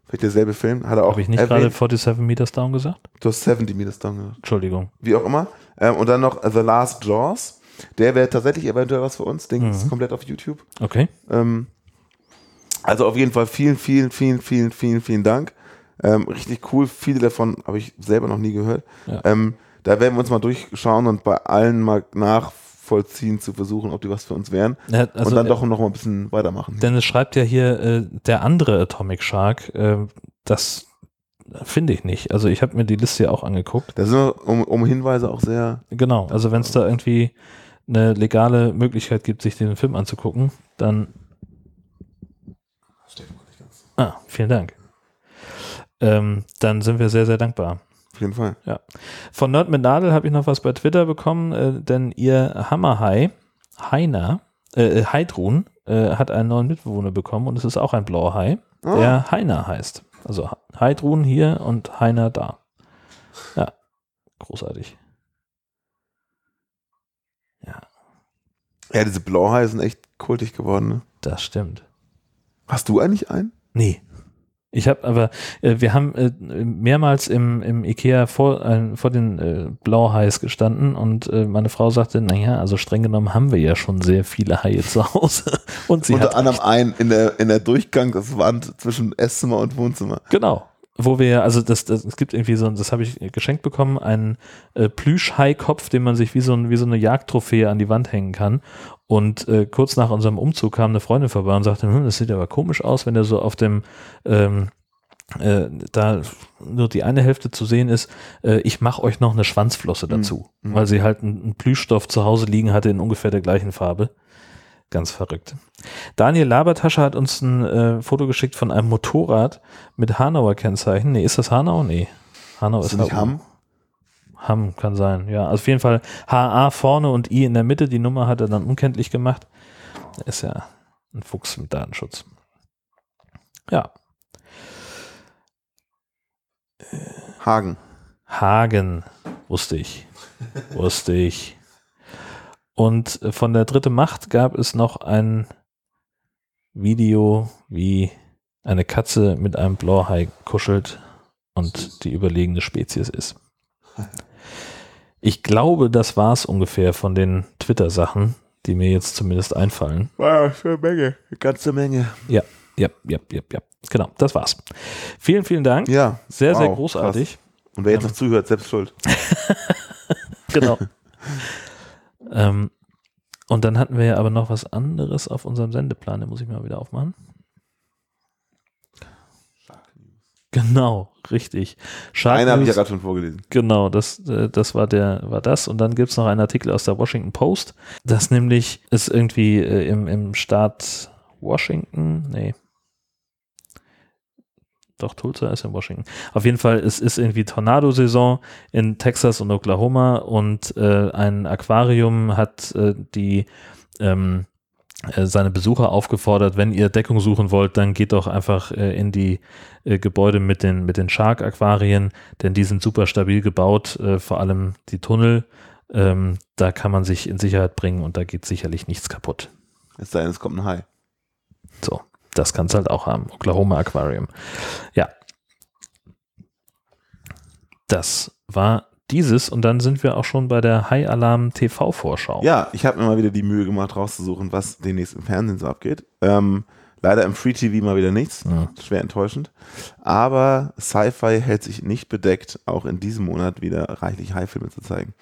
Vielleicht derselbe Film? Hat er auch Habe ich nicht gerade erwähnt. 47 Meters Down gesagt? Du hast 70 Meters Down gesagt. Entschuldigung. Wie auch immer. Ähm, und dann noch The Last Jaws. Der wäre tatsächlich eventuell was für uns. Den ist Mhm. komplett auf YouTube. Okay. Ähm, also auf jeden Fall vielen, vielen, vielen, vielen, vielen, vielen Dank. Ähm, richtig cool. Viele davon habe ich selber noch nie gehört. Ja. Ähm, da werden wir uns mal durchschauen und bei allen mal nachvollziehen zu versuchen, ob die was für uns wären. Ja, also, und dann äh, doch noch mal ein bisschen weitermachen. Denn es schreibt ja hier äh, der andere Atomic Shark. Äh, das finde ich nicht. Also ich habe mir die Liste ja auch angeguckt. Da sind wir um, um Hinweise auch sehr. Genau. Also wenn es da irgendwie eine legale Möglichkeit gibt, sich den Film anzugucken, dann. Ah, vielen Dank. Ähm, dann sind wir sehr, sehr dankbar. Auf jeden Fall. Von Nerd mit Nadel habe ich noch was bei Twitter bekommen, äh, denn ihr Hammerhai, Heiner, äh, Heidrun, äh, hat einen neuen Mitbewohner bekommen und es ist auch ein blauer Hai, Ah. der Heiner heißt. Also Heidrun hier und Heiner da. Ja, großartig. Ja, diese Blauhaie sind echt kultig geworden. Ne? Das stimmt. Hast du eigentlich einen? Nee. Ich habe aber, äh, wir haben äh, mehrmals im, im Ikea vor, äh, vor den äh, Blauhais gestanden und äh, meine Frau sagte, naja, also streng genommen haben wir ja schon sehr viele Haie zu Hause. Und sie Unter hat anderem einen in der, in der Durchgangswand zwischen Esszimmer und Wohnzimmer. Genau. Wo wir, also das, das es gibt irgendwie so, ein- das habe ich geschenkt bekommen, einen äh, Plüsch-Hai-Kopf, den man sich wie so, ein, wie so eine Jagdtrophäe an die Wand hängen kann. Und äh, kurz nach unserem Umzug kam eine Freundin vorbei und sagte, hm, das sieht aber komisch aus, wenn der so auf dem ähm, äh, da nur die eine Hälfte zu sehen ist, äh, ich mache euch noch eine Schwanzflosse dazu, Mhm. weil sie halt einen, einen Plüschstoff zu Hause liegen hatte in ungefähr der gleichen Farbe. Ganz verrückt. Daniel Labertasche hat uns ein äh, Foto geschickt von einem Motorrad mit Hanauer Kennzeichen. Nee, ist das Hanau? Nee. Hanau Ist ist, nicht. Hamm? Hamm kann sein, ja. Also auf jeden Fall HA vorne und I in der Mitte. Die Nummer hat er dann unkenntlich gemacht. Ist ja ein Fuchs mit Datenschutz. Ja. Hagen. Hagen, wusste ich. Wusste ich. Und äh, von der dritte Macht gab es noch ein Video, wie eine Katze mit einem Blauhai kuschelt und die überlegene Spezies ist. Ich glaube, das war es ungefähr von den Twitter-Sachen, die mir jetzt zumindest einfallen. Wow, eine Menge. Eine ganze Menge. Ja, ja, ja, ja, ja. Genau, das war's. Vielen, vielen Dank. Ja. Sehr, sehr wow, großartig. Und wer jetzt noch zuhört, selbst schuld. Genau. ähm, und dann hatten wir ja aber noch was anderes auf unserem Sendeplan, den muss ich mal wieder aufmachen. Genau, richtig. Shark Einer habe ich ja gerade schon vorgelesen. genau, das, äh, das war der, war das. Und dann gibt es noch einen Artikel aus der Washington Post, das nämlich ist irgendwie äh, im, im Staat Washington, nee. Doch, Tulsa ist in Washington. Auf jeden Fall, es ist irgendwie Tornado-Saison in Texas und Oklahoma und äh, ein Aquarium hat äh, die ähm, äh, seine Besucher aufgefordert, wenn ihr Deckung suchen wollt, dann geht doch einfach äh, in die äh, Gebäude mit den, mit den Shark-Aquarien, denn die sind super stabil gebaut, vor allem die Tunnel. Ähm, da kann man sich in Sicherheit bringen und da geht sicherlich nichts kaputt. Es sei denn, es kommt ein Hai. So, das kannst du halt auch haben. Oklahoma Aquarium. Ja. Das war dieses und dann sind wir auch schon bei der High Alarm TV Vorschau. Ja, ich habe mir mal wieder die Mühe gemacht, rauszusuchen, was demnächst im Fernsehen so abgeht. Ähm, Leider im Free TV mal wieder nichts. Ja. Schwer enttäuschend. Aber Sci-Fi hält sich nicht bedeckt, auch in diesem Monat wieder reichlich High-Filme zu zeigen.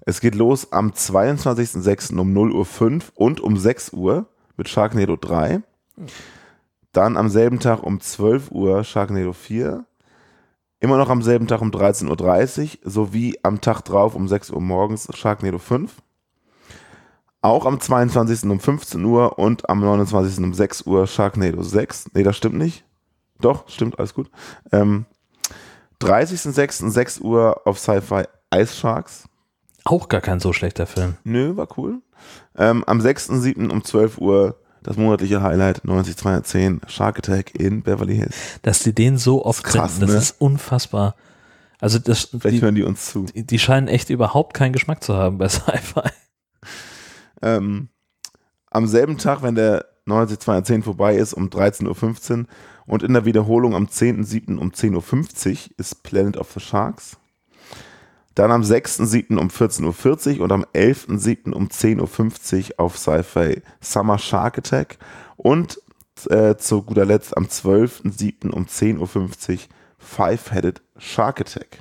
Es geht los am 22.06. um 0.05 Uhr und um 6 Uhr mit Sharknado 3. Dann am selben Tag um 12 Uhr Sharknado 4. Immer noch am selben Tag um 13.30 Uhr sowie am Tag drauf um 6 Uhr morgens Sharknado 5. Auch am 22. um 15 Uhr und am 29. um 6 Uhr Sharknado 6. Nee, das stimmt nicht. Doch, stimmt, alles gut. Ähm, 30.06. 6 Uhr auf Sci-Fi Ice Sharks. Auch gar kein so schlechter Film. Nö, war cool. Ähm, am 6.7. um 12 Uhr das monatliche Highlight 90210 Shark Attack in Beverly Hills. Dass die den so oft Krass, senden, das ne? ist unfassbar. Also das, Vielleicht die, hören die uns zu. die, die scheinen echt überhaupt keinen Geschmack zu haben bei Sci-Fi. Ähm, am selben Tag, wenn der 90210 vorbei ist, um 13.15 Uhr und in der Wiederholung am 10.7. um 10.50 Uhr ist Planet of the Sharks. Dann am 6.7. um 14.40 Uhr und am 11.7. um 10.50 Uhr auf Sci-Fi Summer Shark Attack und äh, zu guter Letzt am 12.7. um 10.50 Uhr Five-Headed Shark Attack.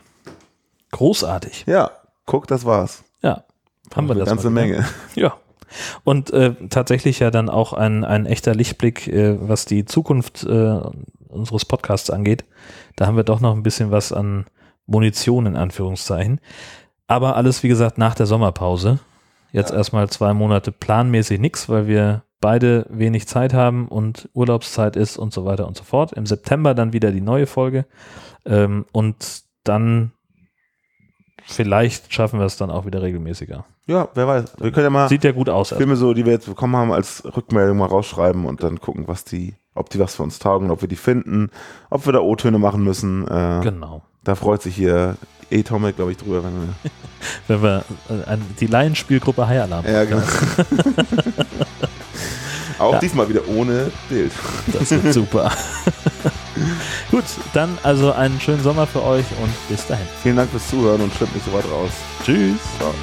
Großartig. Ja, guck, das war's. Ja. Haben wir Eine das ganze mal wieder. Menge. Ja. Und äh, tatsächlich ja dann auch ein, ein echter Lichtblick, äh, was die Zukunft äh, unseres Podcasts angeht. Da haben wir doch noch ein bisschen was an Munition in Anführungszeichen. Aber alles, wie gesagt, nach der Sommerpause. Jetzt Ja. erstmal zwei Monate planmäßig nichts, weil wir beide wenig Zeit haben und Urlaubszeit ist und so weiter und so fort. Im September dann wieder die neue Folge. Ähm, und dann vielleicht schaffen wir es dann auch wieder regelmäßiger. Ja, wer weiß. Wir können ja mal Sieht ja gut aus. Filme so, die wir jetzt bekommen haben, als Rückmeldung mal rausschreiben und dann gucken, was die, ob die was für uns taugen, ob wir die finden, ob wir da O-Töne machen müssen. Äh, Genau. Da freut sich hier Atomic, glaube ich, drüber. Wenn wir, Wenn wir äh, an die Laienspielgruppe High Alarm. ja, genau. Auch Ja. diesmal wieder ohne Bild. Das wird super. Gut, dann also einen schönen Sommer für euch und bis dahin. Vielen Dank fürs Zuhören und schwimmt nicht so weit raus. Tschüss. Ciao.